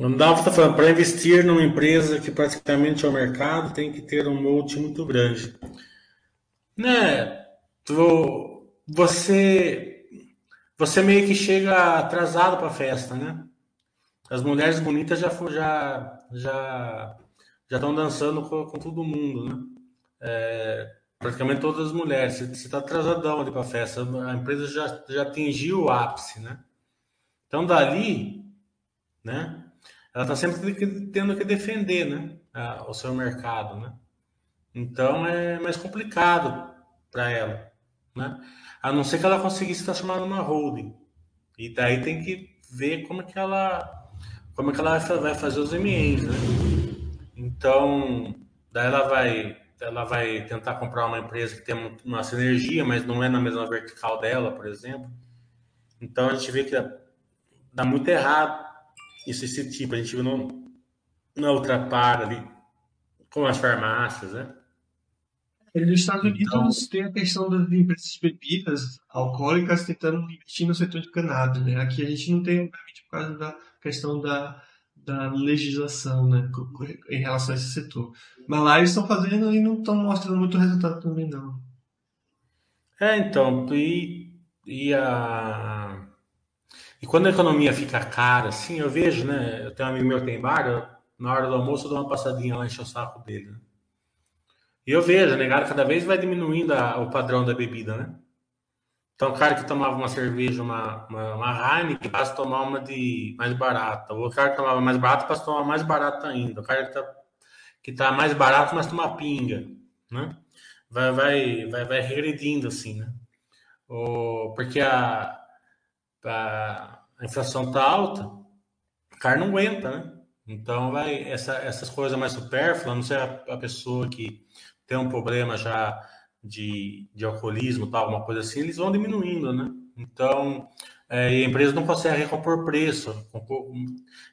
O Dalvo está falando, para investir numa empresa que praticamente é o mercado, tem que ter um molde muito grande. Né? Você, você meio que chega atrasado para a festa, né? As mulheres bonitas já já já já estão dançando com, com todo mundo, né? É, praticamente todas as mulheres. Você está atrasadão ali para a festa. A empresa já, já atingiu o ápice, né? Então, dali, né? Ela está sempre tendo que defender, né? A, o seu mercado, né? Então, é mais complicado para ela, né? A não ser que ela conseguisse transformar numa holding. E daí tem que ver como é que ela como é que ela vai fazer os MNs, né? Então, daí ela vai ela vai tentar comprar uma empresa que tem uma sinergia, mas não é na mesma vertical dela, por exemplo. Então a gente vê que dá muito errado isso, esse tipo. A gente vê no, na outra par ali, com as farmácias, né? Nos Estados Unidos então, tem a questão das empresas de bebidas alcoólicas tentando investir no setor de cannabis, né? Aqui a gente não tem, obviamente, por causa da questão da da legislação né, em relação a esse setor. Mas lá eles estão fazendo e não estão mostrando muito resultado também, não. É, então, e, e, a... e quando a economia fica cara, assim, eu vejo, né? Eu tenho um amigo meu que tem bar, eu, na hora do almoço eu dou uma passadinha lá, encher o saco dele. Né? E eu vejo, né, cara, cada vez vai diminuindo a, o padrão da bebida, né? Então, o cara que tomava uma cerveja, uma, uma, uma Heineken, passa a tomar uma de mais barata. O cara que tomava mais barato passa a tomar mais barata ainda. O cara que tá, que tá mais barato, mas toma pinga, né? Vai, vai, vai, vai regredindo assim, né? O, porque a, a, a inflação tá alta, o cara não aguenta, né? Então, vai essa, essas coisas mais supérfluas, não sei a, a pessoa que tem um problema já de, de alcoolismo, tal, alguma coisa assim, eles vão diminuindo, né? Então, é, a empresa não consegue recompor preço.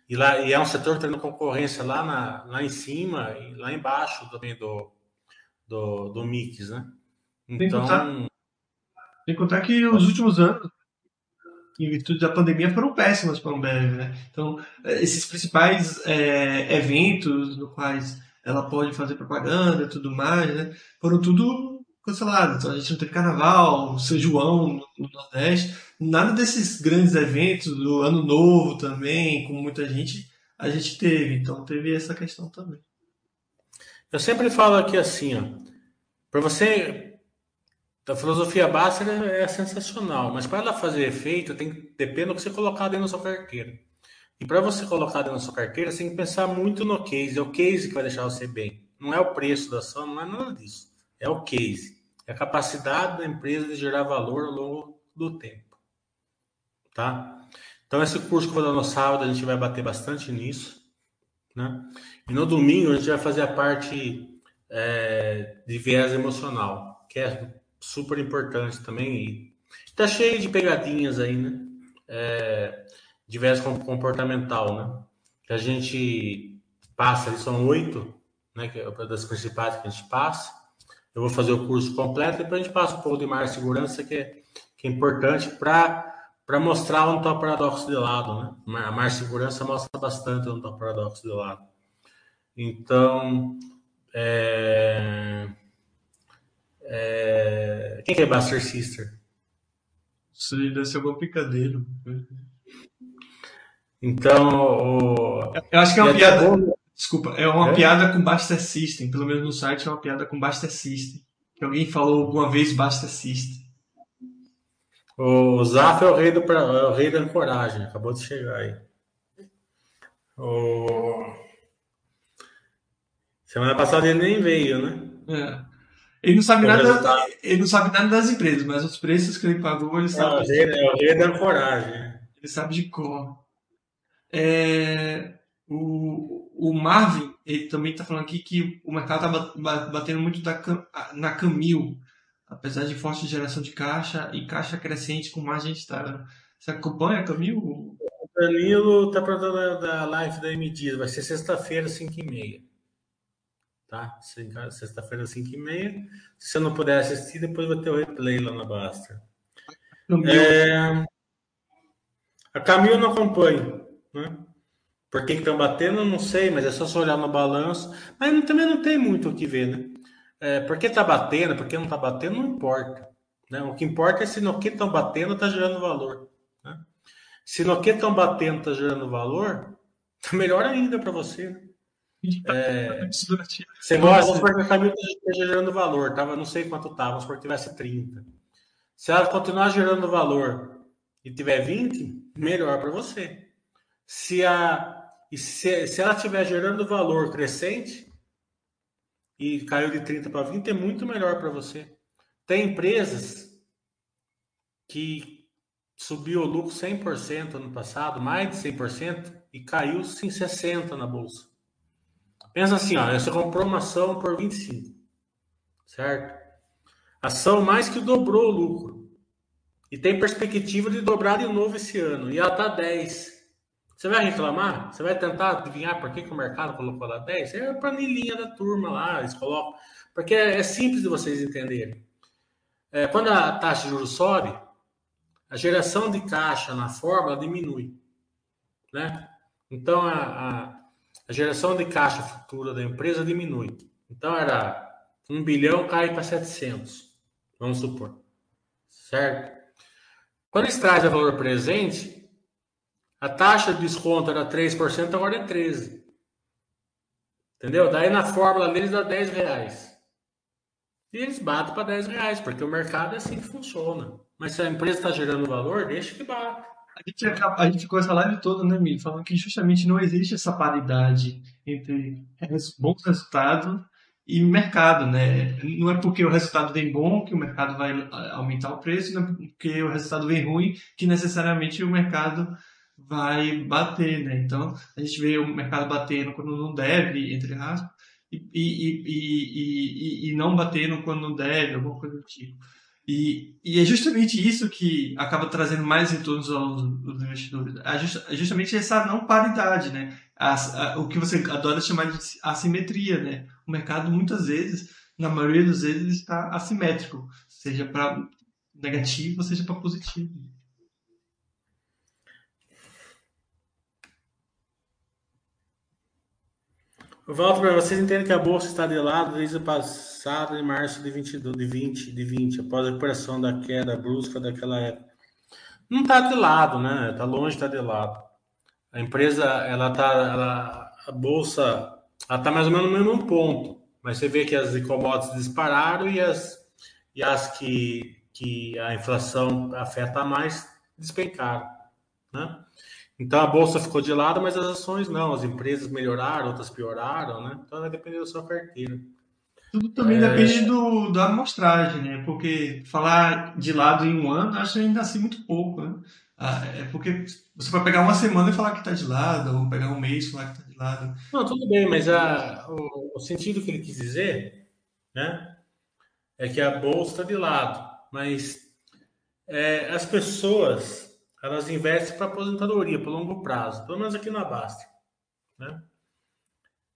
E, lá, e é um setor tendo concorrência lá, na, lá em cima e lá embaixo também do, do, do mix, né? Então... Tem que contar, que os últimos anos, em virtude da pandemia, foram péssimos para a Ambev, né? Então, esses principais é, eventos no quais ela pode fazer propaganda e tudo mais, né? Foram tudo cancelado. Então a gente não teve carnaval, São João no Nordeste, nada desses grandes eventos do Ano Novo também, com muita gente, a gente teve. Então teve essa questão também. Eu sempre falo aqui assim, para você a filosofia básica é sensacional, mas para ela fazer efeito, tem depende do que você colocar dentro da sua carteira. E para você colocar dentro da sua carteira, você tem que pensar muito no case. É o case que vai deixar você bem. Não é o preço da ação, não é nada disso. É o case é a capacidade da empresa de gerar valor ao longo do tempo. Tá? Então, esse curso que eu vou dar no sábado, a gente vai bater bastante nisso. Né? E no domingo, a gente vai fazer a parte é, de viés emocional, que é super importante também. Está cheio de pegadinhas aí, né? É, de comportamental, né? Que a gente passa, são oito, né? Que é das principais que a gente passa. Eu vou fazer o curso completo e depois a gente passa um pouco de mais segurança, que é, que é importante para mostrar onde está o paradoxo de lado, né? A mais segurança mostra bastante onde está o paradoxo de lado. Então, é... É... quem que é Buster Sister? Isso deve ser algum picadeiro. Então, o... eu acho que é uma piada. Bom... Desculpa, é uma é? piada com Basta System. Pelo menos no site é uma piada com Basta System. Que alguém falou alguma vez Basta System. O Zaf é o rei, do, é o rei da coragem. Acabou de chegar aí. O... Semana passada ele nem veio, né? É. Ele não sabe nada. Ele não sabe nada das empresas, mas os preços que ele pagou, ele sabe. É, o rei, é o rei da coragem. Ele sabe de cor. É, o, o Marvin, ele também está falando aqui que o mercado está batendo muito na Camil, apesar de forte geração de caixa e caixa crescente com margem estável. Você acompanha a Camil? O Danilo está perguntando da, da live da MD, vai ser sexta-feira, 5h30. Tá? Sexta-feira, 5h30. Se você não puder assistir, depois vai ter o replay lá na Basta. É... A Camil não acompanha, né? Por que estão batendo, não sei, mas é só você olhar no balanço. Mas também não tem muito o que ver, né? É, por que está batendo, por que não está batendo, não importa. Né? O que importa é se no que estão batendo está gerando valor. Né? Se no que estão batendo está gerando valor, tá melhor ainda para você. Né? É, você gosta, porque a camisa esteja gerando valor, tava, não sei quanto estava, vamos supor que tivesse 30. Se ela continuar gerando valor e tiver 20, melhor para você. Se, a, se, se ela estiver gerando valor crescente e caiu de 30 para 20, é muito melhor para você. Tem empresas que subiu o lucro 100% ano passado, mais de 100%, e caiu em 60% na bolsa. Pensa assim, ó, você comprou uma ação por 25, certo? Ação mais que dobrou o lucro. E tem perspectiva de dobrar de novo esse ano. E ela tá 10. Você vai reclamar? Você vai tentar adivinhar por que, que o mercado colocou lá 10? É a planilhinha da turma lá, eles colocam. Porque é, é simples de vocês entenderem. É, quando a taxa de juros sobe, a geração de caixa na fórmula diminui. Né? Então, a, a, a geração de caixa futura da empresa diminui. Então, era 1 bilhão, cai para 700, vamos supor. Certo? Quando eles trazem valor presente, a taxa de desconto era 3%, agora é 13%. Entendeu? Daí na fórmula deles dá 10 reais. E eles batem para 10 reais, porque o mercado é assim que funciona. Mas se a empresa está gerando valor, deixa que bata. A gente, a gente ficou essa live toda, né, Mili? Falando que justamente não existe essa paridade entre bons resultados e mercado, né? Não é porque o resultado vem bom que o mercado vai aumentar o preço, não é porque o resultado vem ruim que necessariamente o mercado vai bater, né? Então, a gente vê o mercado batendo quando não deve, entre aspas, e, e, e, e, não batendo quando não deve, alguma coisa do tipo. E, e é justamente isso que acaba trazendo mais retornos aos, aos investidores. É, é justamente essa não paridade, né? A, a, o que você adora chamar de assimetria, né? O mercado muitas vezes, na maioria das vezes, está assimétrico, seja para negativo, seja para positivo. Volto para vocês entendem que a bolsa está de lado desde o passado, em março de 22, de 20, de 20, após a recuperação da queda brusca daquela época. Não está de lado, né? Está longe, está de lado. A empresa, ela tá, ela, a bolsa, ela está mais ou menos no mesmo ponto, mas você vê que as commodities dispararam e as, e as que, que a inflação afeta mais despencaram, né? Então a bolsa ficou de lado, mas as ações não. As empresas melhoraram, outras pioraram, né? Então vai depender da sua carteira. Tudo também é... depende do, da amostragem, né? Porque falar de lado em um ano, acho ainda assim muito pouco, né? Ah, é porque você vai pegar uma semana e falar que está de lado, ou pegar um mês e falar que está de lado. Não, tudo bem, mas a, o, o, sentido que ele quis dizer, né? É que a bolsa está de lado, mas é, as pessoas elas investem para aposentadoria, para longo prazo, pelo menos aqui na Basta. Né?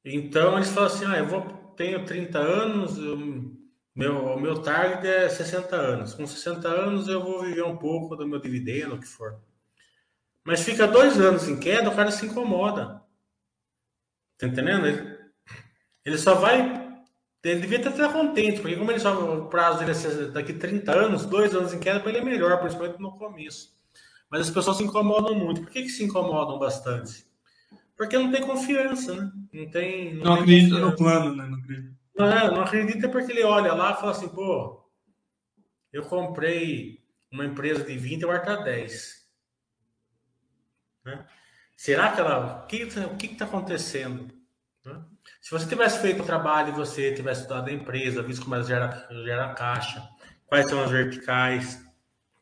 Então eles falam assim: ah, eu vou, tenho 30 anos, eu, meu, meu target é 60 anos. Com 60 anos eu vou viver um pouco do meu dividendo, o que for. Mas fica dois anos em queda, o cara se incomoda. Tá entendendo? Ele, ele só vai. Ele devia estar contente, porque como ele só, o prazo dele é daqui 30 anos, dois anos em queda, para ele é melhor, principalmente no começo. Mas as pessoas se incomodam muito. Por que, que se incomodam bastante? Porque não tem confiança, né? Não tem. Não, não acredita no plano, né? Não acredita. Não, é, não acredita porque ele olha lá e fala assim, pô, eu comprei uma empresa de 20 e agora tá 10. Né? Será que ela. O que o que está acontecendo? Né? Se você tivesse feito o trabalho e você tivesse estudado a empresa, visto como ela gera, gera caixa, quais são as verticais,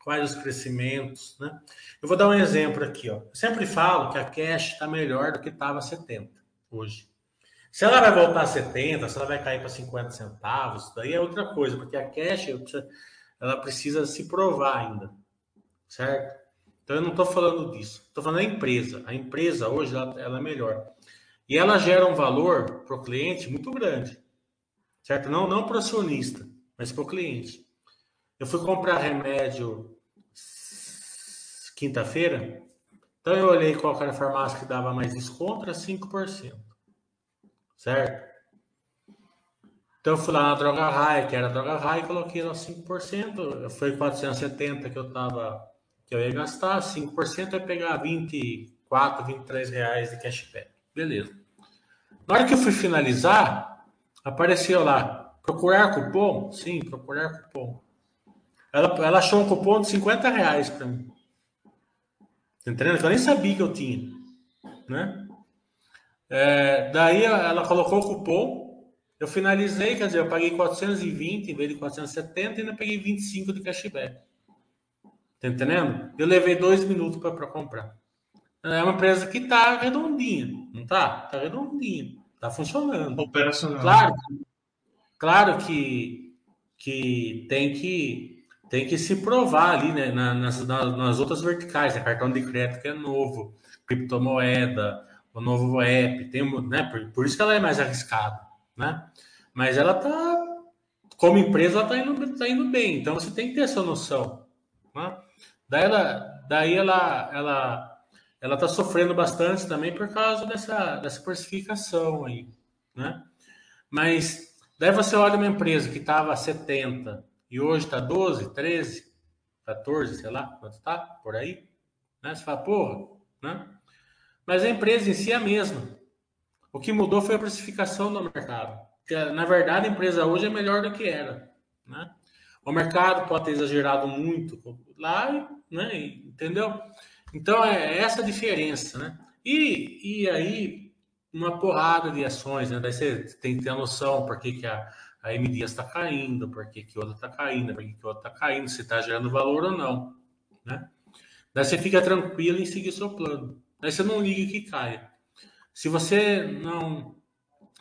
quais os crescimentos, né? Eu vou dar um exemplo aqui, ó. Eu sempre falo que a cash está melhor do que estava 70 hoje. Se ela vai voltar a 70, se ela vai cair para 50 centavos, daí é outra coisa, porque a cash ela precisa se provar ainda, certo? Então eu não estou falando disso, estou falando da empresa. A empresa hoje ela, ela é melhor e ela gera um valor para o cliente muito grande, certo? Não não para o acionista, mas para o cliente. Eu fui comprar remédio quinta-feira Então eu olhei qual era a farmácia que dava mais desconto, era 5%. Certo? Então eu fui lá na Droga Raia, que era a Droga Raia, e coloquei lá 5%. Foi 470 que eu tava que eu ia gastar, 5% ia pegar 24, 23 reais de cashback. Beleza. Na hora que eu fui finalizar, apareceu lá, procurar cupom? Sim, procurar cupom. Ela, ela achou um cupom de 50 reais para mim. Entendendo? Eu nem sabia que eu tinha. Né? É, daí ela colocou o cupom, eu finalizei, quer dizer, eu paguei 420 em vez de 470 e ainda peguei 25 de cashback. Tá entendendo? Eu levei dois minutos para comprar. É uma empresa que tá redondinha, não tá? Tá redondinha, tá funcionando. Operacional. Claro, claro que, que tem que tem que se provar ali, né, nas, nas outras verticais, né, cartão de crédito que é novo, criptomoeda, o novo app, tem, né, por, por isso que ela é mais arriscada, né? Mas ela tá, como empresa, ela tá indo, tá indo bem, então você tem que ter essa noção, né? Daí ela, daí ela, ela, ela tá sofrendo bastante também por causa dessa, dessa precificação aí, né? Mas daí você olha uma empresa que estava 70 e hoje está 12, 13, 14, sei lá quanto está, por aí, né? Você fala, porra, né? Mas a empresa em si é a mesma. O que mudou foi a precificação do mercado. Que, na verdade, a empresa hoje é melhor do que era, né? O mercado pode ter exagerado muito lá, né? Entendeu? Então é essa a diferença, né? E, e aí uma porrada de ações, né? Daí você tem que ter a noção por que, que a, a M Dias está caindo, por que, que outra está caindo, por que, que outra está caindo, se está gerando valor ou não. Né? Daí você fica tranquilo em seguir seu plano. Daí você não liga que caia. Se você não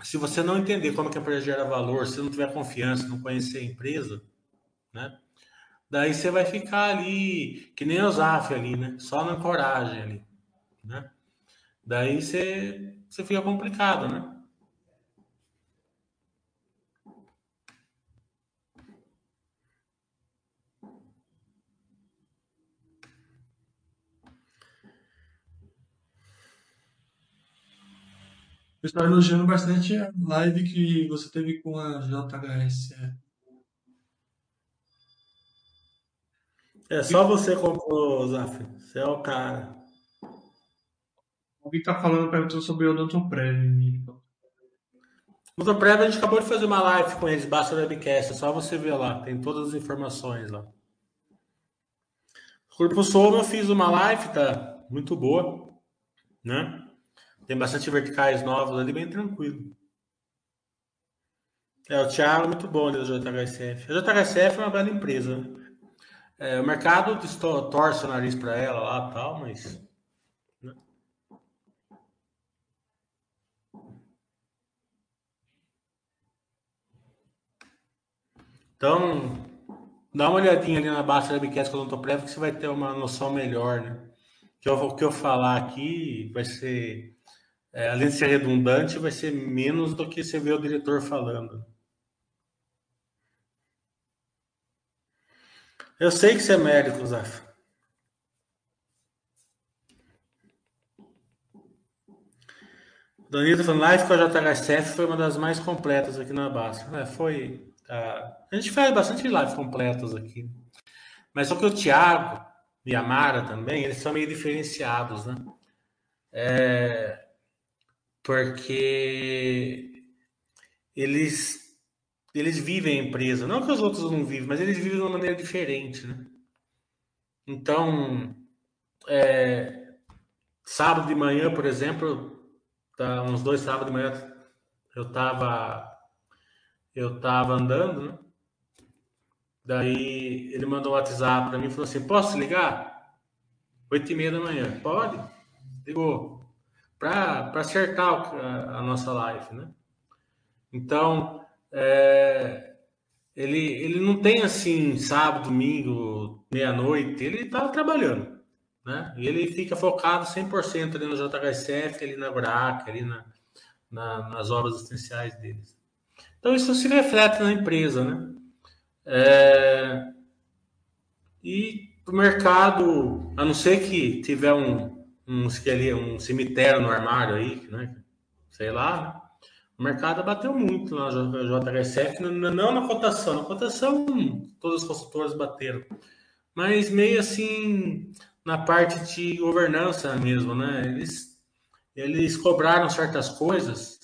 se você não entender como que a empresa gera valor, se não tiver confiança, não conhecer a empresa, né? Daí você vai ficar ali, que nem o Zaf ali, né? Só na coragem ali, né? Daí você, você fica complicado, né? Eu estou elogiando bastante a live que você teve com a JHS. É só você comprou, Zaf. Você é o cara. Alguém está falando, perguntou sobre o Odontoprev. Odontoprev, a gente acabou de fazer uma live com eles, basta o webcast. É só você ver lá, tem todas as informações lá. Corpo Soma, eu fiz uma live, tá muito boa, né? Tem bastante verticais novos ali, bem tranquilo. É, o Thiago é muito bom ali da JHSF. A JHSF é uma bela empresa. Né? É, o mercado torce o nariz para ela lá tal, mas. Né? Então, dá uma olhadinha ali na base da Webcast que eu tô prévio, que você vai ter uma noção melhor, né? Que eu, que eu falar aqui vai ser é, além de ser redundante, vai ser menos do que você vê o diretor falando. Eu sei que você é médico, Zaf. Danilo falando, live com a JHSF foi uma das mais completas aqui na Basta. É, foi. Tá. A gente faz bastante lives completas aqui. Mas só que o Thiago e a Mara também, eles são meio diferenciados, né? É, porque eles eles vivem a empresa, não que os outros não vivem, mas eles vivem de uma maneira diferente, né? Então, é, sábado de manhã, por exemplo, tá, uns dois sábados de manhã, eu tava eu tava andando, né? Daí ele mandou um WhatsApp para mim e falou assim: Posso ligar? Oito e meia da manhã. Pode? Ligou para acertar a, nossa live, né? Então, é, ele, ele não tem assim, sábado, domingo, meia-noite, ele está trabalhando, né? E ele fica focado 100% ali no JHSF, ali na BRAC, ali na, na, nas obras essenciais deles. Então, isso se reflete na empresa, né? É, e o mercado, a não ser que tiver um, um, um cemitério no armário aí, né? Sei lá? O mercado bateu muito na JHSF, não na cotação. Na cotação, todas as consultoras bateram. Mas meio assim, na parte de governança mesmo, né? Eles, eles cobraram certas coisas,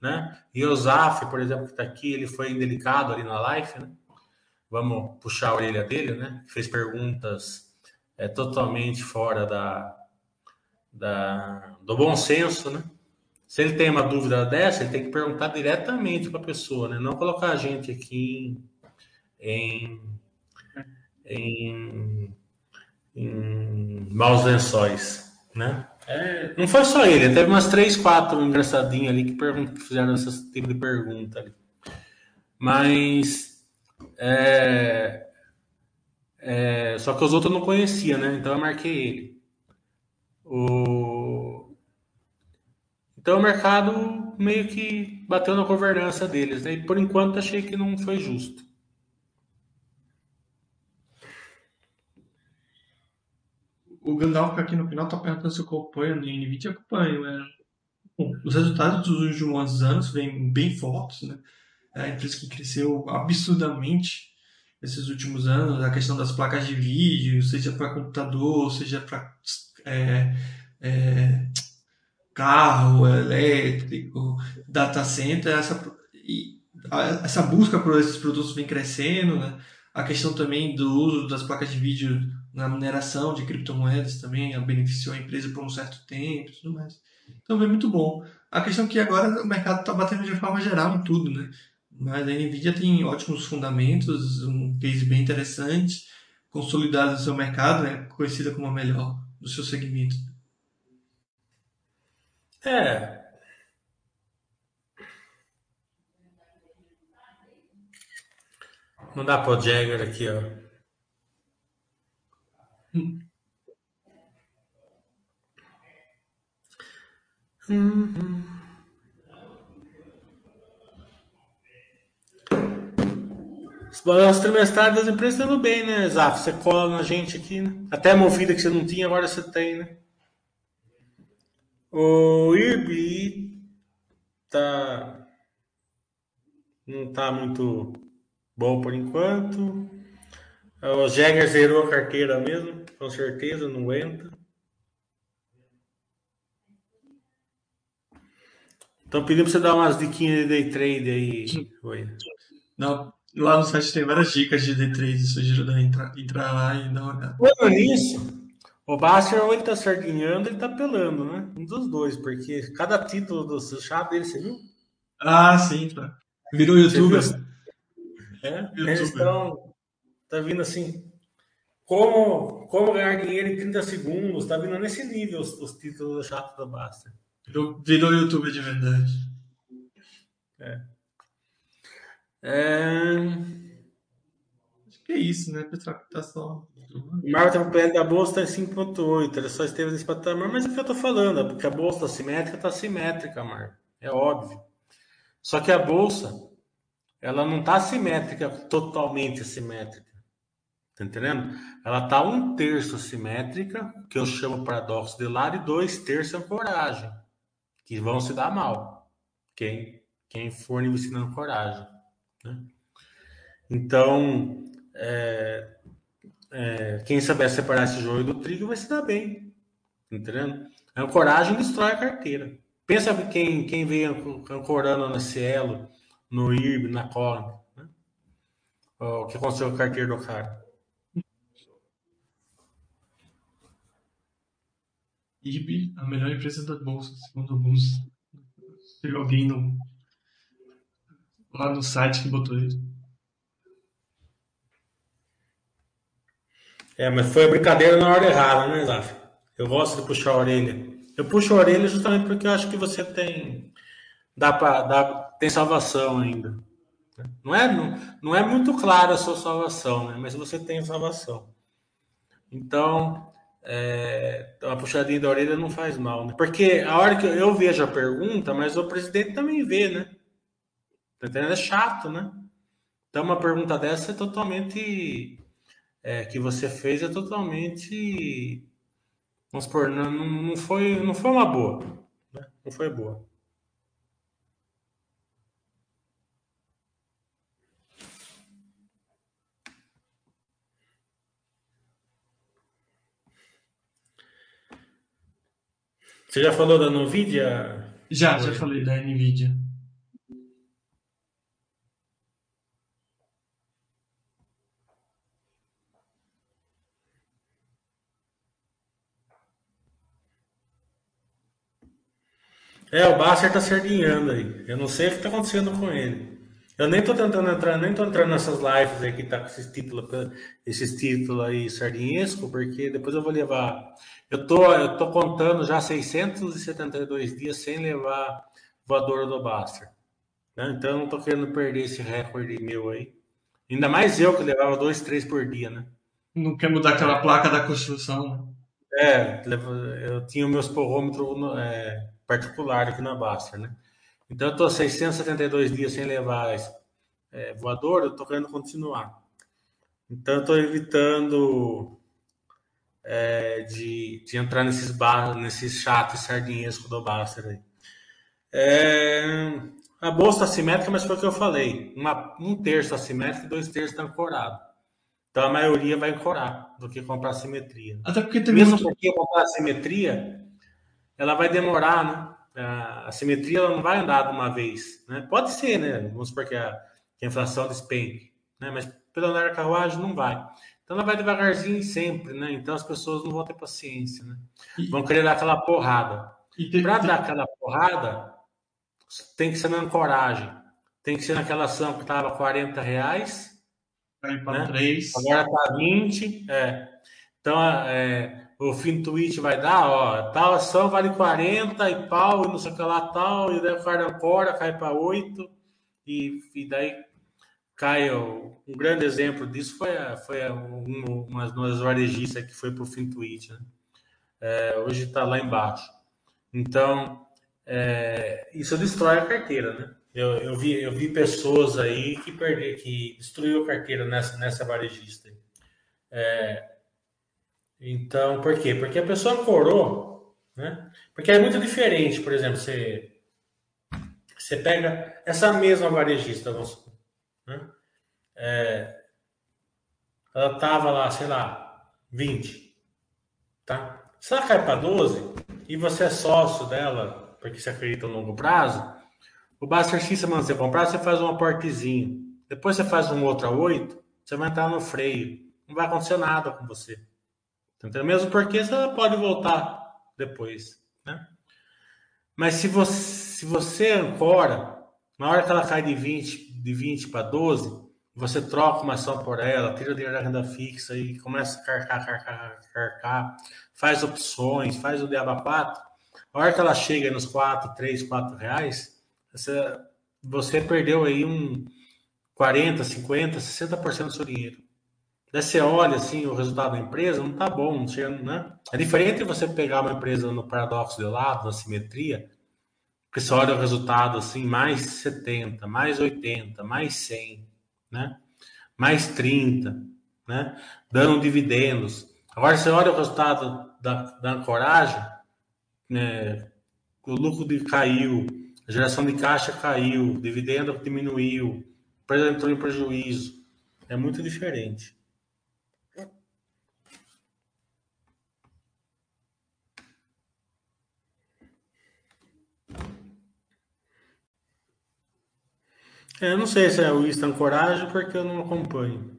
né? E o Zaf, por exemplo, que está aqui, ele foi indelicado ali na live, né? Vamos puxar a orelha dele, né? Fez perguntas é, totalmente fora da, da, do bom senso, né? Se ele tem uma dúvida dessa, ele tem que perguntar diretamente para a pessoa, né? Não colocar a gente aqui em, em, em maus lençóis, né? É, não foi só ele, teve umas três, quatro engraçadinhos ali que fizeram esse tipo de pergunta ali. Mas é, é, só que os outros eu não conhecia, né? Então eu marquei ele. O, então o mercado meio que bateu na governança deles, né? E por enquanto achei que não foi justo. O Gandalf aqui no final está perguntando se eu acompanho no NVIDIA. Acompanho. É... Bom, os resultados dos últimos anos vêm bem fortes, né? É a empresa que cresceu absurdamente esses últimos anos. A questão das placas de vídeo, seja para computador, seja para é, é, carro elétrico, data center, essa, essa busca por esses produtos vem crescendo, né? A questão também do uso das placas de vídeo na mineração de criptomoedas também beneficiou a empresa por um certo tempo tudo mais. Então, é muito bom. A questão é que agora o mercado está batendo de forma geral em tudo, né? Mas a NVIDIA tem ótimos fundamentos, um case bem interessante, consolidado no seu mercado, né? conhecida como a melhor do seu segmento. É. Mandar pro Jagger aqui, ó. Hum. Hum, balanços trimestrais das empresas estão bem, né, Zaf? Você cola na gente aqui, né? Até a movida que você não tinha, agora você tem, né? O IRB tá não tá muito bom por enquanto. O Jäger zerou a carteira mesmo, com certeza, não aguenta. Então pedindo para você dar umas diquinhas de day trade aí, Oi. Não, lá no site tem várias dicas de day trade, sugiro entrar, entrar lá e dar uma olhada. Falando nisso, o Basser ou ele tá sardinhando, ele tá pelando, né? Um dos dois, porque cada título do chá dele, você viu? Ah, sim, tá. Virou youtuber. É, YouTuber. eles estão. Tá vindo assim. Como, como ganhar dinheiro em 30 segundos, tá vindo nesse nível os, os títulos do chato do Basser. Virou, virou youtuber de verdade. É. É. Acho que é isso, né? Pessoal que tá só. O marca PL da bolsa está em 5,8. Ele só esteve nesse patamar, mas é o que eu estou falando, é porque a bolsa está simétrica, está simétrica, Marco. É óbvio. Só que a bolsa, ela não está simétrica, totalmente simétrica. Tá entendendo? Ela está um terço simétrica, que eu chamo paradoxo de lado, e dois terços ancoragem, que vão se dar mal. Quem, quem for ensinando coragem. Né? Então, é, é, quem souber separar esse joio do trigo vai se dar bem. Entendendo? A ancoragem destrói a carteira. Pensa quem, quem veio ancorando na Cielo, no IRB, na Colin. Né? O que aconteceu com a carteira do cara. IRB, a melhor empresa da Bolsa, segundo alguns. Teve alguém no, lá no site que botou isso. É, mas foi a brincadeira na hora errada, né, Zaf? Eu gosto de puxar a orelha. Eu puxo a orelha justamente porque eu acho que você tem. Dá pra, dá, tem salvação ainda. Não é, não, não é muito clara a sua salvação, né? mas você tem salvação. Então, é, uma puxadinha da orelha não faz mal. Né? Porque a hora que eu, eu vejo a pergunta, mas o presidente também vê, né? Tá entendendo? É chato, né? Então, uma pergunta dessa é totalmente é, que você fez é totalmente vamos supor, não, não, foi, não foi uma boa. Né? Não foi boa. Você já falou da Nvidia? Já, já falei da Nvidia. É, o Basser tá sardinhando aí. Eu não sei o que tá acontecendo com ele. Eu nem tô tentando entrar, nem tô entrando nessas lives aí que tá com esses títulos, esses títulos aí sardinhesco, porque depois eu vou levar. Eu tô, eu tô contando já 672 dias sem levar voadora do Basser. Né? Então eu não tô querendo perder esse recorde meu aí. Ainda mais eu que levava dois, três por dia, né? Não quer mudar aquela placa da construção, né? É, eu tinha o meu esporrômetro é, particular aqui na Baster, né? Então eu estou 672 dias sem levar é, voador, eu estou querendo continuar. Então eu estou evitando é, de, de entrar nesses bar, nesses chatos sardinhesco do Baster aí. É, a bolsa assimétrica, mas foi o que eu falei. Uma, um terço assimétrico e dois terços está ancorado. Então a maioria vai ancorar do que comprar simetria. Até porque tem Mesmo porque comprar simetria ela vai demorar, né? A simetria ela não vai andar de uma vez, né? Pode ser, né? Vamos supor que a, que a inflação despenque, né? Mas pela andar da carruagem não vai. Então ela vai devagarzinho sempre, né? Então as pessoas não vão ter paciência, né? Vão querer dar aquela porrada. Para dar aquela porrada, tem que ser na ancoragem. Tem que ser naquela ação que estava 40 reais. Vai para né? 3. Agora está 20. É. Então, é, o fim do tweet vai dar, ó, tal ação vale 40 e pau, e não sei o que lá, tal, e daí o cara ancora, cai para 8, e, e daí cai. Ó, um grande exemplo disso foi, foi um, umas, umas varejistas que foi para o fim tweet, né? É, hoje está lá embaixo. Então, é, isso destrói a carteira, né? Eu, eu, vi, eu vi pessoas aí que perder, que destruiu a carteira nessa, nessa varejista. É, então, por quê? Porque a pessoa corou, né? Porque é muito diferente, por exemplo, você, você pega essa mesma varejista, vamos né? É, ela tava lá, sei lá, 20, tá? Se ela cai para 12 e você é sócio dela, porque você acredita no longo prazo, o Baster X, manda você comprar, você faz um aportezinho. Depois você faz um outro a 8, você vai entrar no freio. Não vai acontecer nada com você. Entendeu? Mesmo porque você pode voltar depois, né? Mas se você, se você ancora, na hora que ela cai de 20, de 20 para 12, você troca uma ação por ela, tira o dinheiro da renda fixa e começa a carcar, carcar, carcar, faz opções, faz o diaba 4. A hora que ela chega nos 4, 3, 4 reais, você, você perdeu aí um 40, 50, 60% do seu dinheiro. Daí você olha assim o resultado da empresa, não tá bom, não né? É diferente você pegar uma empresa no paradoxo de lado, na simetria, que você olha o resultado assim, mais 70, mais 80, mais 100, né? Mais 30, né? Dando dividendos. Agora você olha o resultado da, da ancoragem, né? o lucro de, caiu, a geração de caixa caiu, dividendo diminuiu, empresa entrou em prejuízo. É muito diferente. É, eu não sei se é o Instant Coragem, porque eu não acompanho.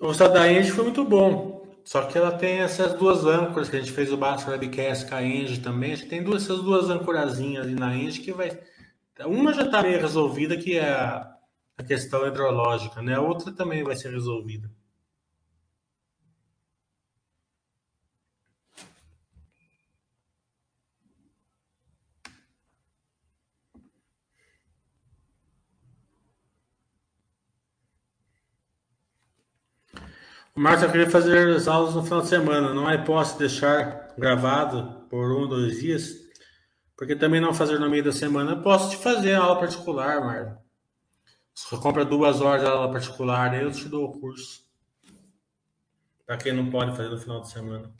O Sadaenge foi muito bom. Só que ela tem essas duas âncoras que a gente fez o Basco Webcast com a Enge também. A gente tem duas, essas duas ancorazinhas ali na Enge que vai. Uma já está meio resolvida, que é a questão hidrológica, né? A outra também vai ser resolvida. O eu queria fazer as aulas no final de semana. Não é posso deixar gravado por um, dois dias, porque também não fazer no meio da semana. Eu posso te fazer aula particular, Marcos. Você compra duas horas de aula particular, eu te dou o curso. Para quem não pode fazer no final de semana.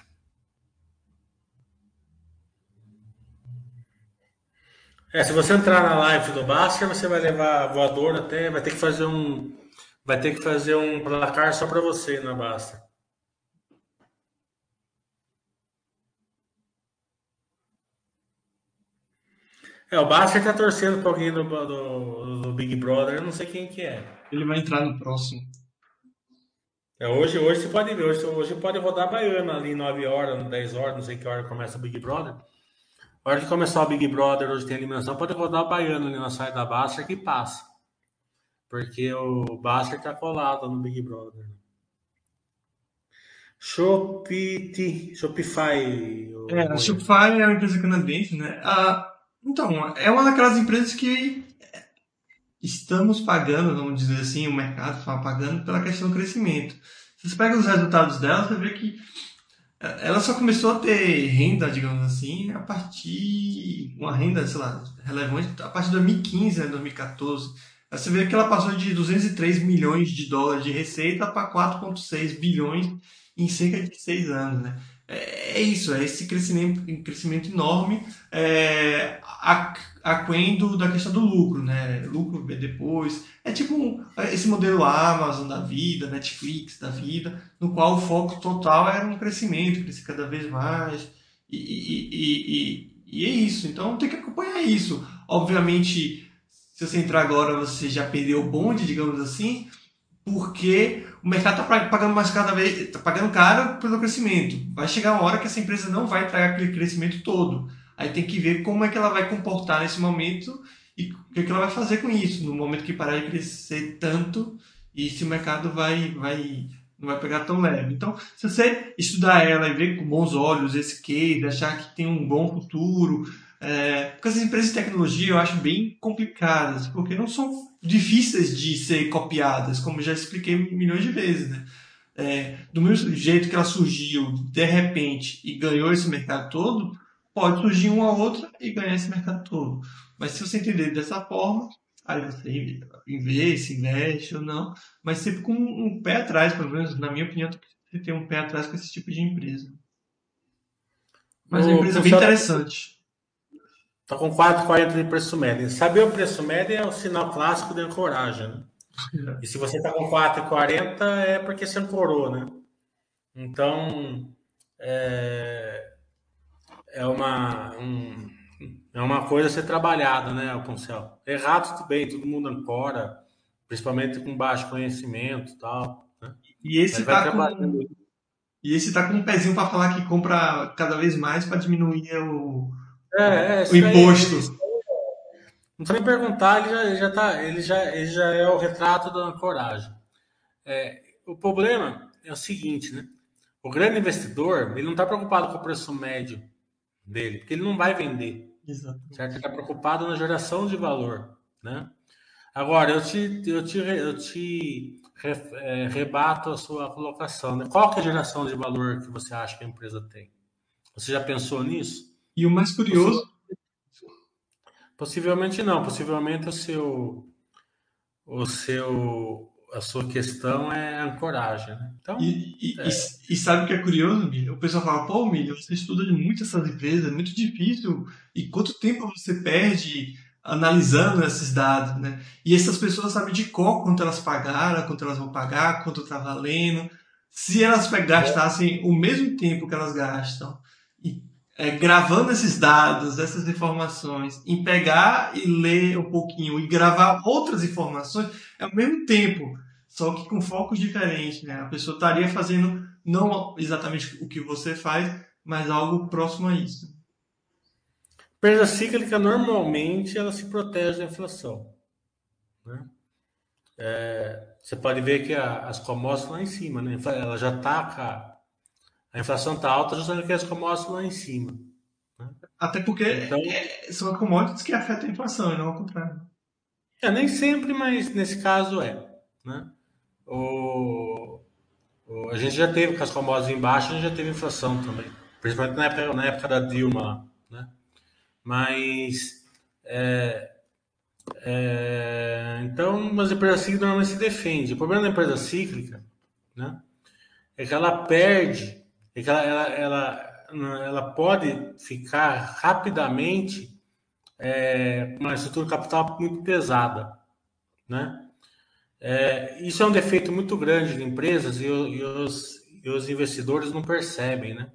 É, se você entrar na live do Basker, você vai levar voador até, vai ter que fazer um, vai ter que fazer um placar só para você na Baster. É, o Basker tá torcendo para alguém do, do, do, Big Brother, eu não sei quem que é. Ele vai entrar no próximo. É, hoje, hoje você pode ver, hoje, hoje pode rodar baiana ali 9 horas, 10 horas, não sei que hora começa o Big Brother. A hora que começar o Big Brother, hoje tem eliminação, pode rodar o baiano ali na saída da Baster que passa. Porque o Baster tá colado no Big Brother. Shopify. Shopify. É, a Shopify é uma empresa canadense, né? Ah, então, é uma daquelas empresas que estamos pagando, vamos dizer assim, o mercado está pagando pela questão do crescimento. Você pega os resultados dela, você vê que ela só começou a ter renda, digamos assim, a partir. uma renda, sei lá, relevante a partir de 2015, né, 2014. Você vê que ela passou de 203 milhões de dólares de receita para 4,6 bilhões em cerca de seis anos. Né? É, é isso, é esse crescimento, crescimento enorme, é, aquendo da questão do lucro, né? Lucro depois. É tipo esse modelo Amazon da vida, Netflix da vida, no qual o foco total era um crescimento, crescer cada vez mais. E, e, e, e, é isso. Então tem que acompanhar isso. Obviamente, se você entrar agora, você já perdeu o bonde, digamos assim, porque o mercado está pagando mais cada vez, está pagando caro pelo crescimento. Vai chegar uma hora que essa empresa não vai trazer aquele crescimento todo. Aí tem que ver como é que ela vai comportar nesse momento e o que, é que ela vai fazer com isso, no momento que parar de crescer tanto e se o mercado vai, vai, não vai pegar tão leve. Então, se você estudar ela e ver com bons olhos esse case, achar que tem um bom futuro, é, porque essas empresas de tecnologia eu acho bem complicadas, porque não são difíceis de ser copiadas, como já expliquei milhões de vezes, né? É, do mesmo jeito que ela surgiu de repente e ganhou esse mercado todo, pode surgir uma outra e ganhar esse mercado todo. Mas se você entender dessa forma, aí você investe, investe ou não, mas sempre com um pé atrás, pelo menos na minha opinião, você tem um pé atrás com esse tipo de empresa. Mas é uma empresa bem interessante. Está com 4,40 de preço médio. Saber o preço médio é o sinal clássico de ancoragem. Né? E se você está com 4,40 é porque você ancorou, né? Então, é, é, uma, um, é uma coisa a ser trabalhada, né, Alponcel? Errado tudo bem, todo mundo ancora, principalmente com baixo conhecimento tal. Né? E esse está com... E esse tá com um pezinho para falar que compra cada vez mais para diminuir o, é, é, o imposto. Aí, não precisa nem perguntar, ele já, ele já, tá, ele, já, ele já é o retrato da ancoragem. É, o problema é o seguinte, né? O grande investidor, ele não está preocupado com o preço médio dele, porque ele não vai vender. Exatamente. Certo? Ele está preocupado na geração de valor, né? Agora, eu te, eu te, eu te é, rebato a sua colocação. Né? Qual é a geração de valor que você acha que a empresa tem? Você já pensou nisso? E o mais curioso. Possivelmente não, possivelmente o seu. O seu. A sua questão é ancoragem. Né? Então, e, é... e, e, sabe o que é curioso, Milho? O pessoal fala, pô, Milho, você estuda muito essas empresas, é muito difícil. E quanto tempo você perde analisando esses dados, né? E essas pessoas sabem de qual quanto elas pagaram, quanto elas vão pagar, quanto está valendo. Se elas gastassem o mesmo tempo que elas gastam é, gravando esses dados, essas informações, em pegar e ler um pouquinho e gravar outras informações é ao mesmo tempo, só que com focos diferentes. Né? A pessoa estaria fazendo não exatamente o que você faz, mas algo próximo a isso. Perda cíclica, normalmente, ela se protege da inflação. Né? É, você pode ver que a, as commodities lá em cima, né? ela já está a inflação está alta justamente porque as commodities lá em cima. Né? Até porque então, é, são commodities que afetam a inflação, e não ao contrário. É, nem sempre, mas nesse caso é. Né? O, o, a gente já teve com as commodities embaixo, a gente já teve inflação também. Principalmente na época, na época da Dilma. Né? Mas. É, é, então, as empresas cíclicas normalmente se defendem. O problema da empresa cíclica né, é que ela perde, é que ela, ela, ela, ela pode ficar rapidamente é, uma estrutura capital muito pesada, né? É, isso é um defeito muito grande de empresas e, e, os, e, os, investidores não percebem, né?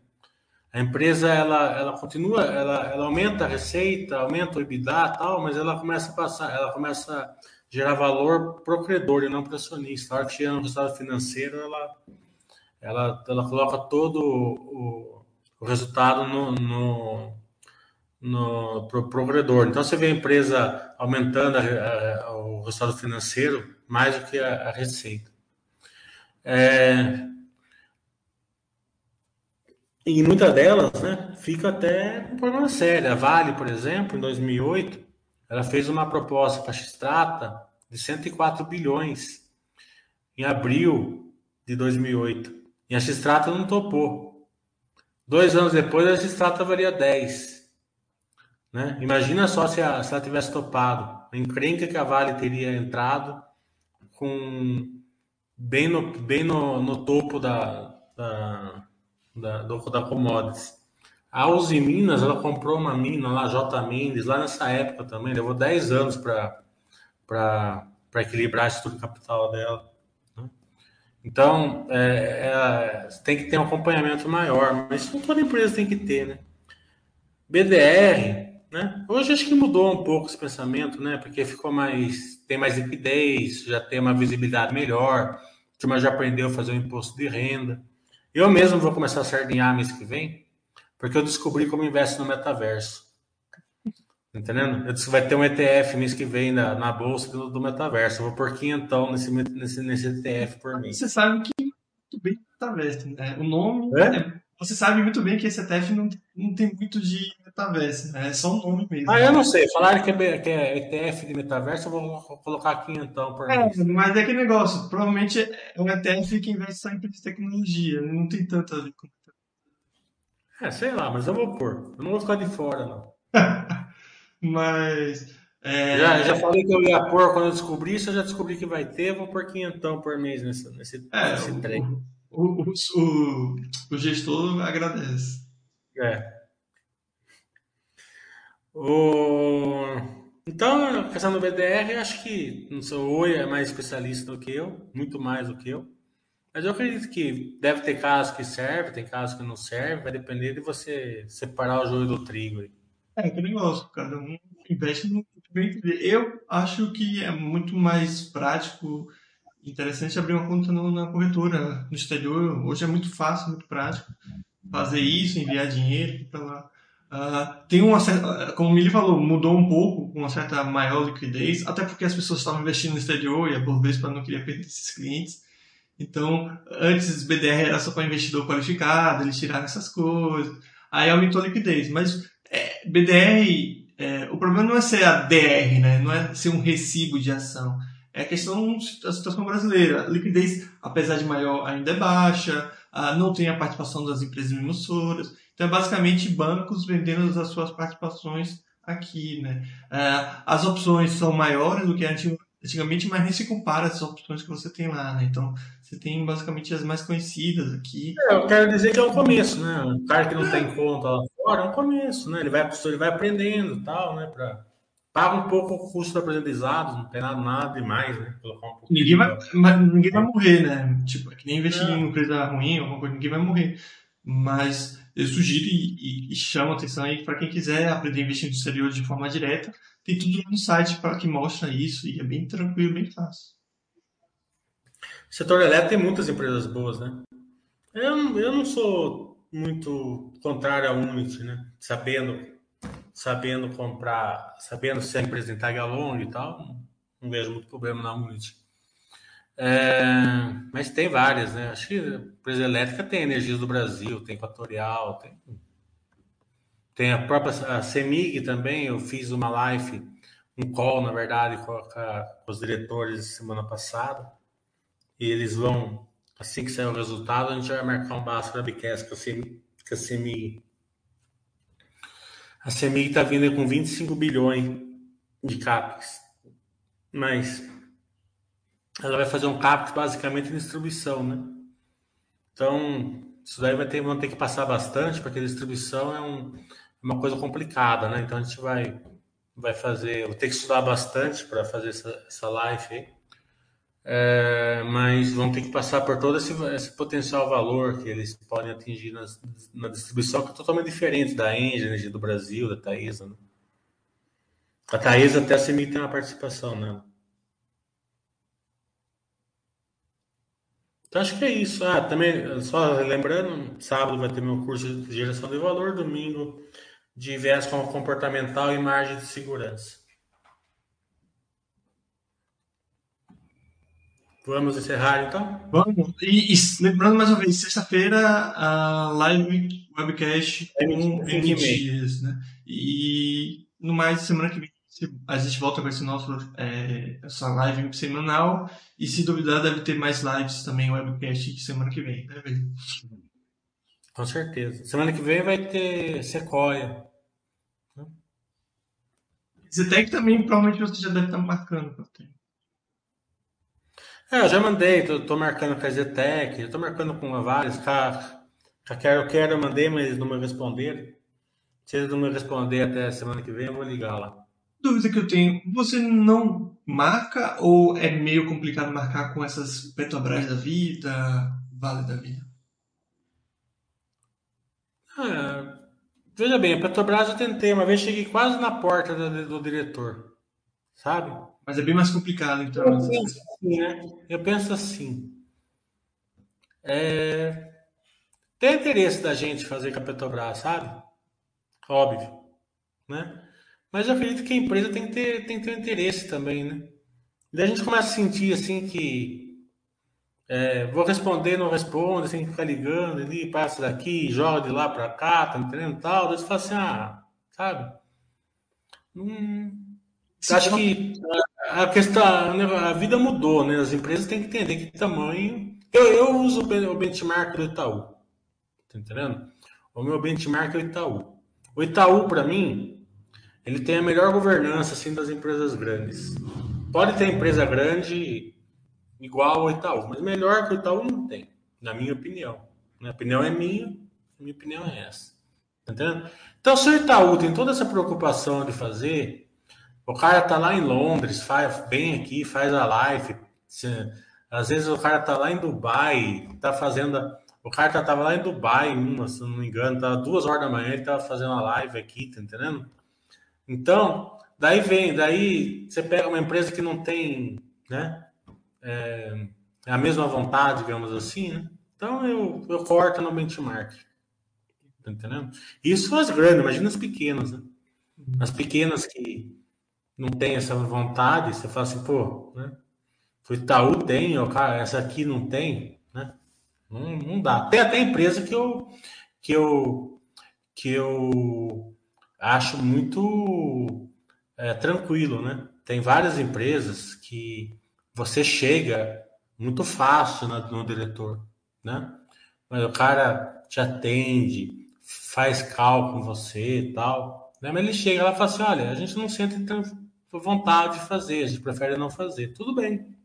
A empresa ela, ela continua, ela, ela aumenta a receita, aumenta o EBITDA, tal, mas ela começa a passar, ela começa a gerar valor pro credor e não para acionista. A hora que chega no resultado financeiro, ela, ela, ela coloca todo o, o resultado no, no, no pro, pro credor. Então você vê a empresa aumentando a, a, o resultado financeiro mais do que a, a receita. É, e muitas delas, né, fica até um problema sério. A Vale, por exemplo, em 2008, ela fez uma proposta para a X-Trata de 104 bilhões em abril de 2008. E a X-Trata não topou. Dois anos depois, a X-Trata valia 10. Né? Imagina só se, a, se ela tivesse topado. A encrenca que a Vale teria entrado com bem no, bem no, no topo da, da, da, do, da commodities. A Uzi Minas, ela comprou uma mina lá, J. Mendes, lá nessa época também, levou 10 anos para equilibrar a estrutura capital dela. Então, é, é, tem que ter um acompanhamento maior, mas toda empresa tem que ter, né? BDR, né? Hoje acho que mudou um pouco esse pensamento, né? Porque ficou mais tem mais liquidez, já tem uma visibilidade melhor, a turma já aprendeu a fazer o imposto de renda. Eu mesmo vou começar a sardinhar mês que vem, porque eu descobri como investe no metaverso. Entendendo? Eu disse que vai ter um ETF mês que vem na, na bolsa do, do metaverso. Eu vou por quinhentão nesse, nesse, nesse ETF por mês. Você sabe que muito bem metaverso, né? O nome é? É, você sabe muito bem que esse ETF não, não tem muito de metaverso, né? É só um nome mesmo. Ah, eu não sei. Falaram que é, que é ETF de metaverso, eu vou colocar aqui então por é, mês. Mas é que negócio. Provavelmente é um ETF que investe só em tecnologia. Não tem tanto a ver com. É, sei lá, mas eu vou pôr. Eu não vou ficar de fora, não. mas. É... Já, já falei que eu ia pôr quando eu descobri isso, eu já descobri que vai ter, vou pôr quinhentão por mês nesse, nesse, é, nesse trem. O, o, o, o gestor agradece. É. O... Então, a questão do BDR, acho que não sou o Oi é mais especialista do que eu, muito mais do que eu. Mas eu acredito que deve ter casos que serve, tem casos que não serve, vai depender de você separar o joio do trigo. É, que negócio, cada um investe no que bem entender. Eu acho que é muito mais prático, interessante abrir uma conta no, na corretora, no exterior. Hoje é muito fácil, muito prático fazer isso, enviar dinheiro para lá. Uh, tem uma certa, como o Mili falou, mudou um pouco, com uma certa maior liquidez, até porque as pessoas estavam investindo no exterior e a Bovespa não queria perder esses clientes. Então, antes BDR era só para investidor qualificado, eles tiraram essas coisas, aí aumentou a liquidez. Mas é, BDR, é, o problema não é ser a DR, né? não é ser um recibo de ação. É a questão da situação brasileira. A liquidez, apesar de maior, ainda é baixa, uh, não tem a participação das empresas emissoras. Então, é basicamente bancos vendendo as suas participações aqui, né? Uh, as opções são maiores do que antigamente, mas nem se compara as opções que você tem lá, né? Então, você tem basicamente as mais conhecidas aqui. É, eu quero dizer que é um começo, né? O cara que não tem conta lá fora é um começo, né? Ele vai, ele vai aprendendo e tal, né? Pra... Paga um pouco o custo do aprendizado, não tem nada, nada demais, né? Um ninguém, vai, ninguém vai morrer, né? Tipo, é que nem investir é. em empresa ruim, alguma coisa, ninguém vai morrer. Mas eu sugiro e, e, e chamo a atenção aí para quem quiser aprender a investir no exterior de forma direta. Tem tudo no site para que mostra isso e é bem tranquilo, bem fácil. O setor elétrico tem muitas empresas boas, né? Eu, eu não sou muito contrário à Unity, né? Sabendo, sabendo comprar, sabendo se a empresa along e tal, não vejo muito problema na Unity. É, mas tem várias, né? Acho que empresa elétrica tem Energias do Brasil, tem Equatorial, tem, tem a própria a CEMIG também. Eu fiz uma live, um call, na verdade, com, a, com os diretores semana passada. E eles vão, assim que sair o resultado, a gente vai marcar um Webcast com a CEMIG. Com a CEMIG a CEMIG está vindo com 25 bilhões de CAPEX. Mas ela vai fazer um CAPEX basicamente em distribuição, né? Então, isso daí vai ter, vão ter que passar bastante, porque distribuição é um, uma coisa complicada, né? Então a gente vai, vai fazer, vou ter que estudar bastante para fazer essa, essa live aí. É, mas vão ter que passar por todo esse, esse, potencial valor que eles podem atingir nas, na distribuição, que é totalmente diferente da Engine, do Brasil, da Taesa. Né? A Taesa até a CEMIG tem uma participação nela. Então acho que é isso. Ah, também, só lembrando, sábado vai ter meu curso de geração de valor, domingo de viés comportamental e margem de segurança. Vamos encerrar então? Vamos. E, e lembrando mais uma vez, sexta-feira a live webcast com M dias, né? E no mais, semana que vem a gente volta com esse nosso, é, essa live semanal. E se duvidar, deve ter mais lives também webcast semana que vem, né, velho? Com certeza. Semana que vem vai ter Sequoia. Zetec também, provavelmente você já deve estar marcando para ter. É, eu já mandei, tô, tô marcando com a Zetec, já tô marcando com vários, cara. Quero, quero, eu mandei, mas eles não me responderam. Se eles não me responder até semana que vem, eu vou ligar lá. Dúvida que eu tenho, você não marca ou é meio complicado marcar com essas Petrobras da vida, Vale da vida? Ah, veja bem, a Petrobras eu tentei, uma vez cheguei quase na porta do, do diretor, sabe? Mas é bem mais complicado, então. Eu penso assim, né? Eu penso assim. É... Tem interesse da gente fazer com a Petrobras, sabe? Óbvio. Né? Mas eu acredito que a empresa tem que ter, tem que ter um interesse também, né? E daí a gente começa a sentir assim que é, vou responder, não responde, tem que ficar ligando ali, passa daqui, joga de lá para cá, tá entendendo? Tal. Daí você fala assim, ah, sabe? Hum, acho que a questão, a vida mudou, né? As empresas têm que entender que tamanho. Eu, eu uso o benchmark do Itaú. Tá entendendo? O meu benchmark é o Itaú. O Itaú, para mim, ele tem a melhor governança assim das empresas grandes. Pode ter empresa grande igual ao Itaú, mas melhor que o Itaú não tem, na minha opinião. Minha opinião é minha, minha opinião é essa. Tá entendendo? Então, se o Itaú tem toda essa preocupação de fazer o cara tá lá em Londres, faz bem aqui, faz a live. Às vezes o cara tá lá em Dubai, tá fazendo. O cara tá, tava lá em Dubai, uma, se não me engano, tava duas horas da manhã, ele tava fazendo a live aqui, tá entendendo? Então, daí vem, daí você pega uma empresa que não tem, né? É, a mesma vontade, digamos assim, né? Então eu, eu corto no benchmark. Tá entendendo? Isso as grandes, imagina as pequenas, né? As pequenas que não tem essa vontade, você fala assim, pô, né? O Itaú tem, ó, cara, essa aqui não tem, né? Não, não dá. Tem até empresa que eu que eu que eu acho muito é, tranquilo, né? Tem várias empresas que você chega muito fácil no, no diretor, né? Mas o cara te atende, faz cálculo com você e tal. Né? Mas ele chega lá e fala assim: olha, a gente não sente vontade de fazer, a gente prefere não fazer. Tudo bem.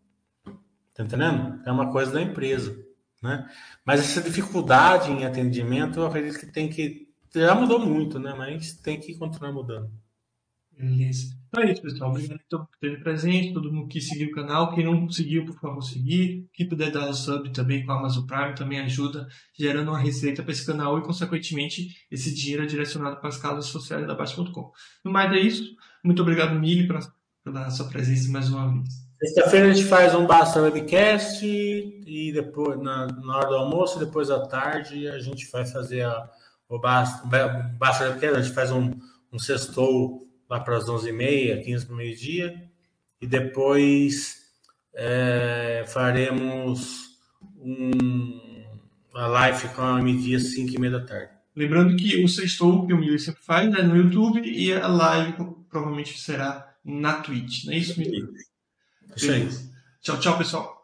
Tá entendendo? É uma coisa da empresa. Né? Mas essa dificuldade em atendimento, eu acredito que tem que. Já mudou muito, né? Mas tem que continuar mudando. Beleza. Então é isso, pessoal. Obrigado por ter presente, todo mundo que seguiu o canal. Quem não seguiu, por favor, seguir. Quem puder dar o sub também com a Amazon Prime também ajuda, gerando uma receita para esse canal e, consequentemente, esse dinheiro é direcionado para as casas sociais da Baixa.com. No mais é isso. Muito obrigado, Mili, pela, sua presença mais uma vez. Sexta-feira a gente faz um Basta Webcast e depois, na, na hora do almoço, depois à tarde, a gente vai fazer a, o Basta, Basta Webcast, a gente faz um, um sextou lá para as 11h30, 15 para meio-dia, e depois é, faremos um, a live com a meio-dia, 5 e meia da tarde. Lembrando que o sextou, que o Mili sempre faz, é no YouTube, e a live provavelmente será na Twitch, não é isso, Mili? Isso aí. Tchau, tchau, pessoal.